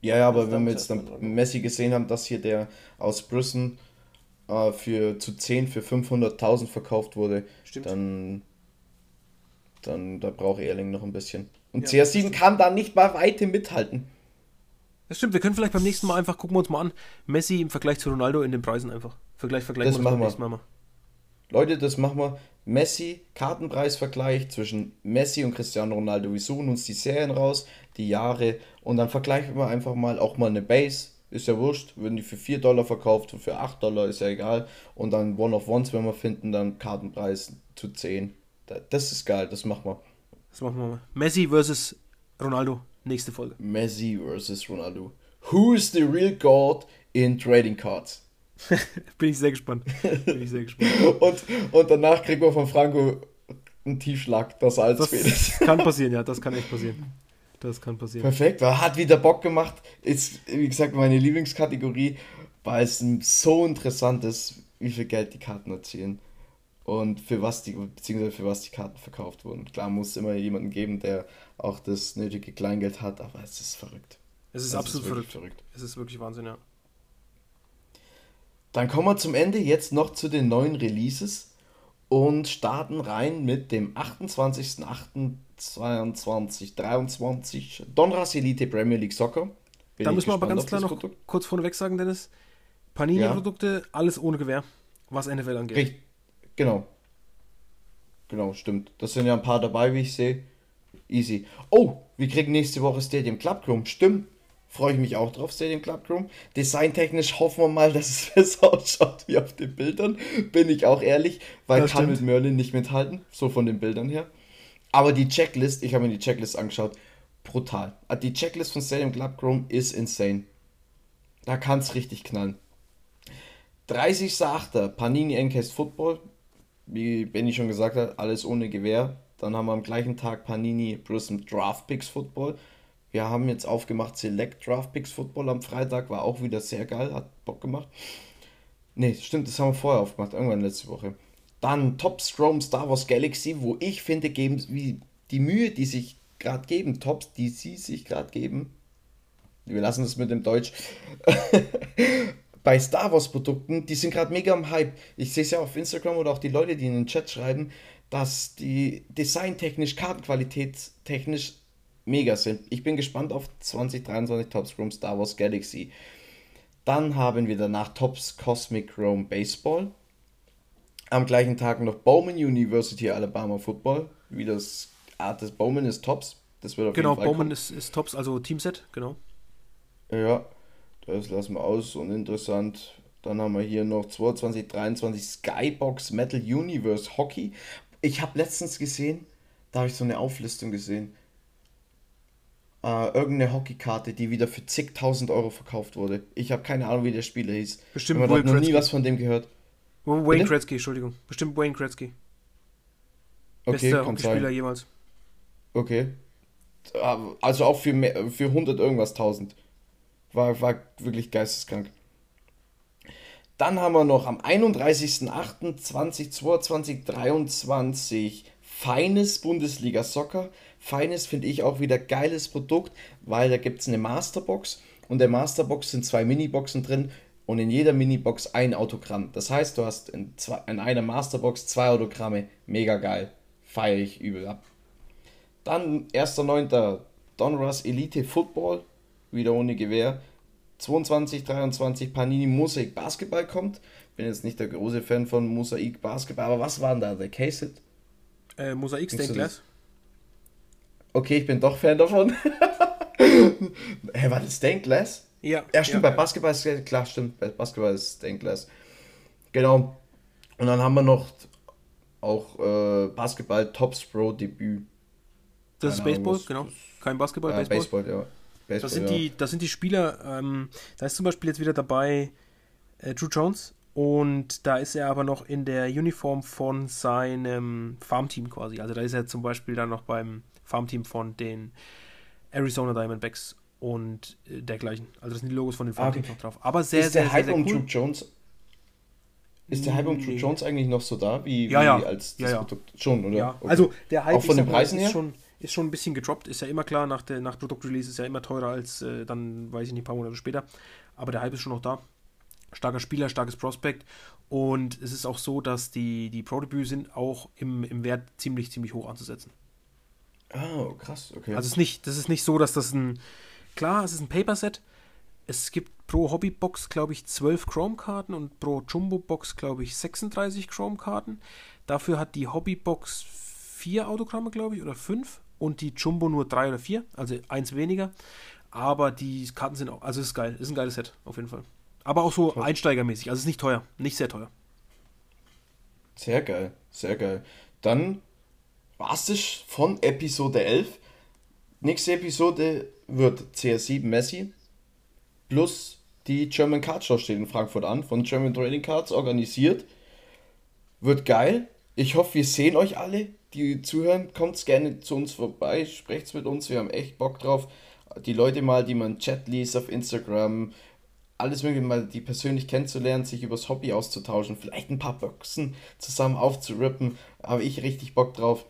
Ja, ja, aber Also wenn wir jetzt dann. Messi gesehen haben, dass hier der aus Brisson äh, für zu 10 für 500.000 verkauft wurde, Stimmt. dann, dann da braucht Erling noch ein bisschen. Und Ja, CR7 kann da nicht mal weiter mithalten. Das stimmt, wir können vielleicht beim nächsten Mal einfach, gucken wir uns mal an, Messi im Vergleich zu Ronaldo in den Preisen einfach. Vergleich, vergleichen Das wir uns beim machen wir. nächsten Mal mal. Leute, das machen wir. Messi, Kartenpreisvergleich zwischen Messi und Cristiano Ronaldo. Wir suchen uns die Serien raus, die Jahre und dann vergleichen wir einfach mal auch mal eine Base. Ist ja wurscht, würden die für 4 Dollar verkauft und für 8 Dollar, ist ja egal. Und dann One-of-Ones, wenn wir finden, dann Kartenpreis zu 10. Da- Das ist geil, das machen wir. Das machen wir mal. Messi versus Ronaldo, nächste Folge. Messi versus Ronaldo. Who is the real God in Trading Cards? <laughs> Bin ich sehr gespannt. Bin ich sehr gespannt. <laughs> Und, und danach kriegen wir von Franco einen Tiefschlag, dass er als Das Fehler ist. kann passieren, ja, das kann echt passieren. Das kann passieren. Perfekt, weil hat wieder Bock gemacht. Ist, wie gesagt, meine Lieblingskategorie, weil es so interessant ist, wie viel Geld die Karten erzielen. Und für was die, beziehungsweise für was die Karten verkauft wurden. Klar muss es immer jemanden geben, der auch das nötige Kleingeld hat, aber es ist verrückt. Es ist Es absolut wirklich verrückt. Es ist wirklich Wahnsinn, ja. Dann kommen wir zum Ende jetzt noch zu den neuen Releases und starten rein mit dem 28.08.2223 Donruss Elite Premier League Soccer. Bin Da müssen wir aber ganz klar noch Produkt. kurz vorneweg sagen, Dennis. Panini-Produkte, alles ohne Gewehr, was NFL angeht. Richtig, genau. Genau, stimmt. Das sind ja ein paar dabei, wie ich sehe. Easy. Oh, wir kriegen nächste Woche Stadium Club Chrome. Stimmt. Freue ich mich auch drauf, Stadium Club Chrome. Designtechnisch hoffen wir mal, <laughs> dass es besser ausschaut wie auf den Bildern. Bin ich auch ehrlich, weil Das kann stimmt. mit Merlin nicht mithalten. So von den Bildern her. Aber die Checklist, ich habe mir die Checklist angeschaut, brutal. Ah, Die Checklist von Stadium Club Chrome ist insane. Da kann es richtig knallen. 30.08. Panini Encased Football. Wie Benny schon gesagt hat, alles ohne Gewehr. Dann haben wir am gleichen Tag Panini Prism Draft Picks Football. Wir haben jetzt aufgemacht Select Draft Picks Football am Freitag. War auch wieder sehr geil, hat Bock gemacht. Ne, stimmt, das haben wir vorher aufgemacht, irgendwann letzte Woche. Dann Top Strom Star Wars Galaxy, wo ich finde, geben wie die Mühe, die sich gerade geben, Tops, die sie sich gerade geben. Wir lassen es mit dem Deutsch. <laughs> bei Star Wars Produkten, die sind gerade mega am Hype. Ich sehe es ja auf Instagram oder auch die Leute, die in den Chat schreiben, dass die designtechnisch, kartenqualitätstechnisch mega sind. Ich bin gespannt auf 2023 Top Scrum Star Wars Galaxy. Dann haben wir danach Tops Cosmic Chrome Baseball. Am gleichen Tag noch Bowman University Alabama Football. Wie das Art des Bowman ist Tops. Das wird auf Genau, jeden Fall Bowman ist, ist Tops, also Teamset, genau. Ja, das lassen wir aus. Uninteressant. Dann haben wir hier noch 22, 23 Skybox Metal Universe Hockey. Ich habe letztens gesehen, da habe ich so eine Auflistung gesehen. Äh, irgendeine Hockeykarte, die wieder für zigtausend Euro verkauft wurde. Ich habe keine Ahnung, wie der Spieler hieß. Bestimmt hat Wayne noch nie was von dem gehört. Wayne Bitte? Gretzky, Entschuldigung. Bestimmt Wayne Gretzky. Okay, Bester Hockeyspieler sein. jemals. Okay. Also auch für, mehr, für 100 irgendwas 1000. War, war wirklich geisteskrank. Dann haben wir noch am 31.08.2022, 23 Feines Bundesliga Soccer. Feines finde ich auch wieder geiles Produkt, weil da gibt es eine Masterbox und der Masterbox sind zwei Miniboxen drin und in jeder Minibox ein Autogramm. Das heißt, du hast in, zwei, in einer Masterbox zwei Autogramme. Mega geil. Feiere ich übel ab. Dann 1.9. Donruss Elite Football, wieder ohne Gewehr. 22, 23 Panini Mosaik Basketball kommt. Bin jetzt nicht der große Fan von Mosaik Basketball, aber was war denn da? Der Case-Hit? Äh, Mosaik Stained Glass. Okay, ich bin doch Fan davon. <laughs> Hä, war das Stained Glass? Ja. Ja, stimmt, bei Basketball ist klar, stimmt, bei Basketball ist Glass. Genau. Und dann haben wir noch auch äh, Basketball Tops Pro Debüt. Das ist Keine Ahnung, Baseball, was- genau. Kein Basketball, Äh, Baseball. Baseball, ja. Baseball, Das sind, ja. die, das sind die Spieler, ähm, da ist zum Beispiel jetzt wieder dabei äh, Drew Jones und da ist er aber noch in der Uniform von seinem Farmteam quasi. Also da ist er zum Beispiel dann noch beim Farmteam von den Arizona Diamondbacks und äh, dergleichen. Also das sind die Logos von den Ah. Farmteams noch drauf. Aber sehr, ist sehr, der sehr, Hype sehr um cool. Jones ist der Hype um Nee. Jones eigentlich noch so da, wie, Ja, wie ja. als das ja. Produkt schon, oder? Ja, Okay. also der Hype Auch von den Preisen ist her? schon, ist schon ein bisschen gedroppt, ist ja immer klar, nach, der, nach Produktrelease ist ja immer teurer als äh, dann, weiß ich nicht, ein paar Monate später. Aber der Hype ist schon noch da. Starker Spieler, starkes Prospect. Und es ist auch so, dass die, die Pro-Debüts sind auch im, im Wert ziemlich, ziemlich hoch anzusetzen. Ah, krass, okay. Also es ist nicht, das ist nicht so, dass das ein. Klar, es ist ein Paper-Set. Es gibt pro Hobbybox, glaube ich, 12 Chrome-Karten und pro Jumbo-Box, glaube ich, 36 Chrome-Karten. Dafür hat die Hobbybox vier Autogramme, glaube ich, oder fünf. Und die Jumbo nur drei oder vier, also eins weniger. Aber die Karten sind auch, also es ist geil, ist ein geiles Set, auf jeden Fall. Aber auch so Top. einsteigermäßig, also es ist nicht teuer, nicht sehr teuer. Sehr geil, sehr geil. Dann war's das von Episode 11. Nächste Episode wird CR7 Messi plus die German Card Show steht in Frankfurt an, von German Trading Cards organisiert. Wird geil. Ich hoffe, wir sehen euch alle, die zuhören. Kommt gerne zu uns vorbei, sprecht's mit uns. Wir haben echt Bock drauf. Die Leute mal, die man Chat liest auf Instagram, alles mögliche mal die persönlich kennenzulernen, sich übers Hobby auszutauschen, vielleicht ein paar Boxen zusammen aufzurippen. Habe ich richtig Bock drauf.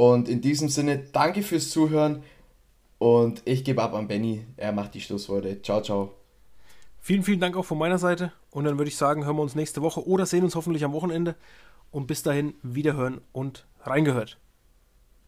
Und in diesem Sinne, danke fürs Zuhören und ich gebe ab an Benny. Er macht die Schlussworte. Ciao, ciao. Vielen, vielen Dank auch von meiner Seite. Und dann würde ich sagen, hören wir uns nächste Woche oder sehen uns hoffentlich am Wochenende. Und bis dahin wiederhören und reingehört.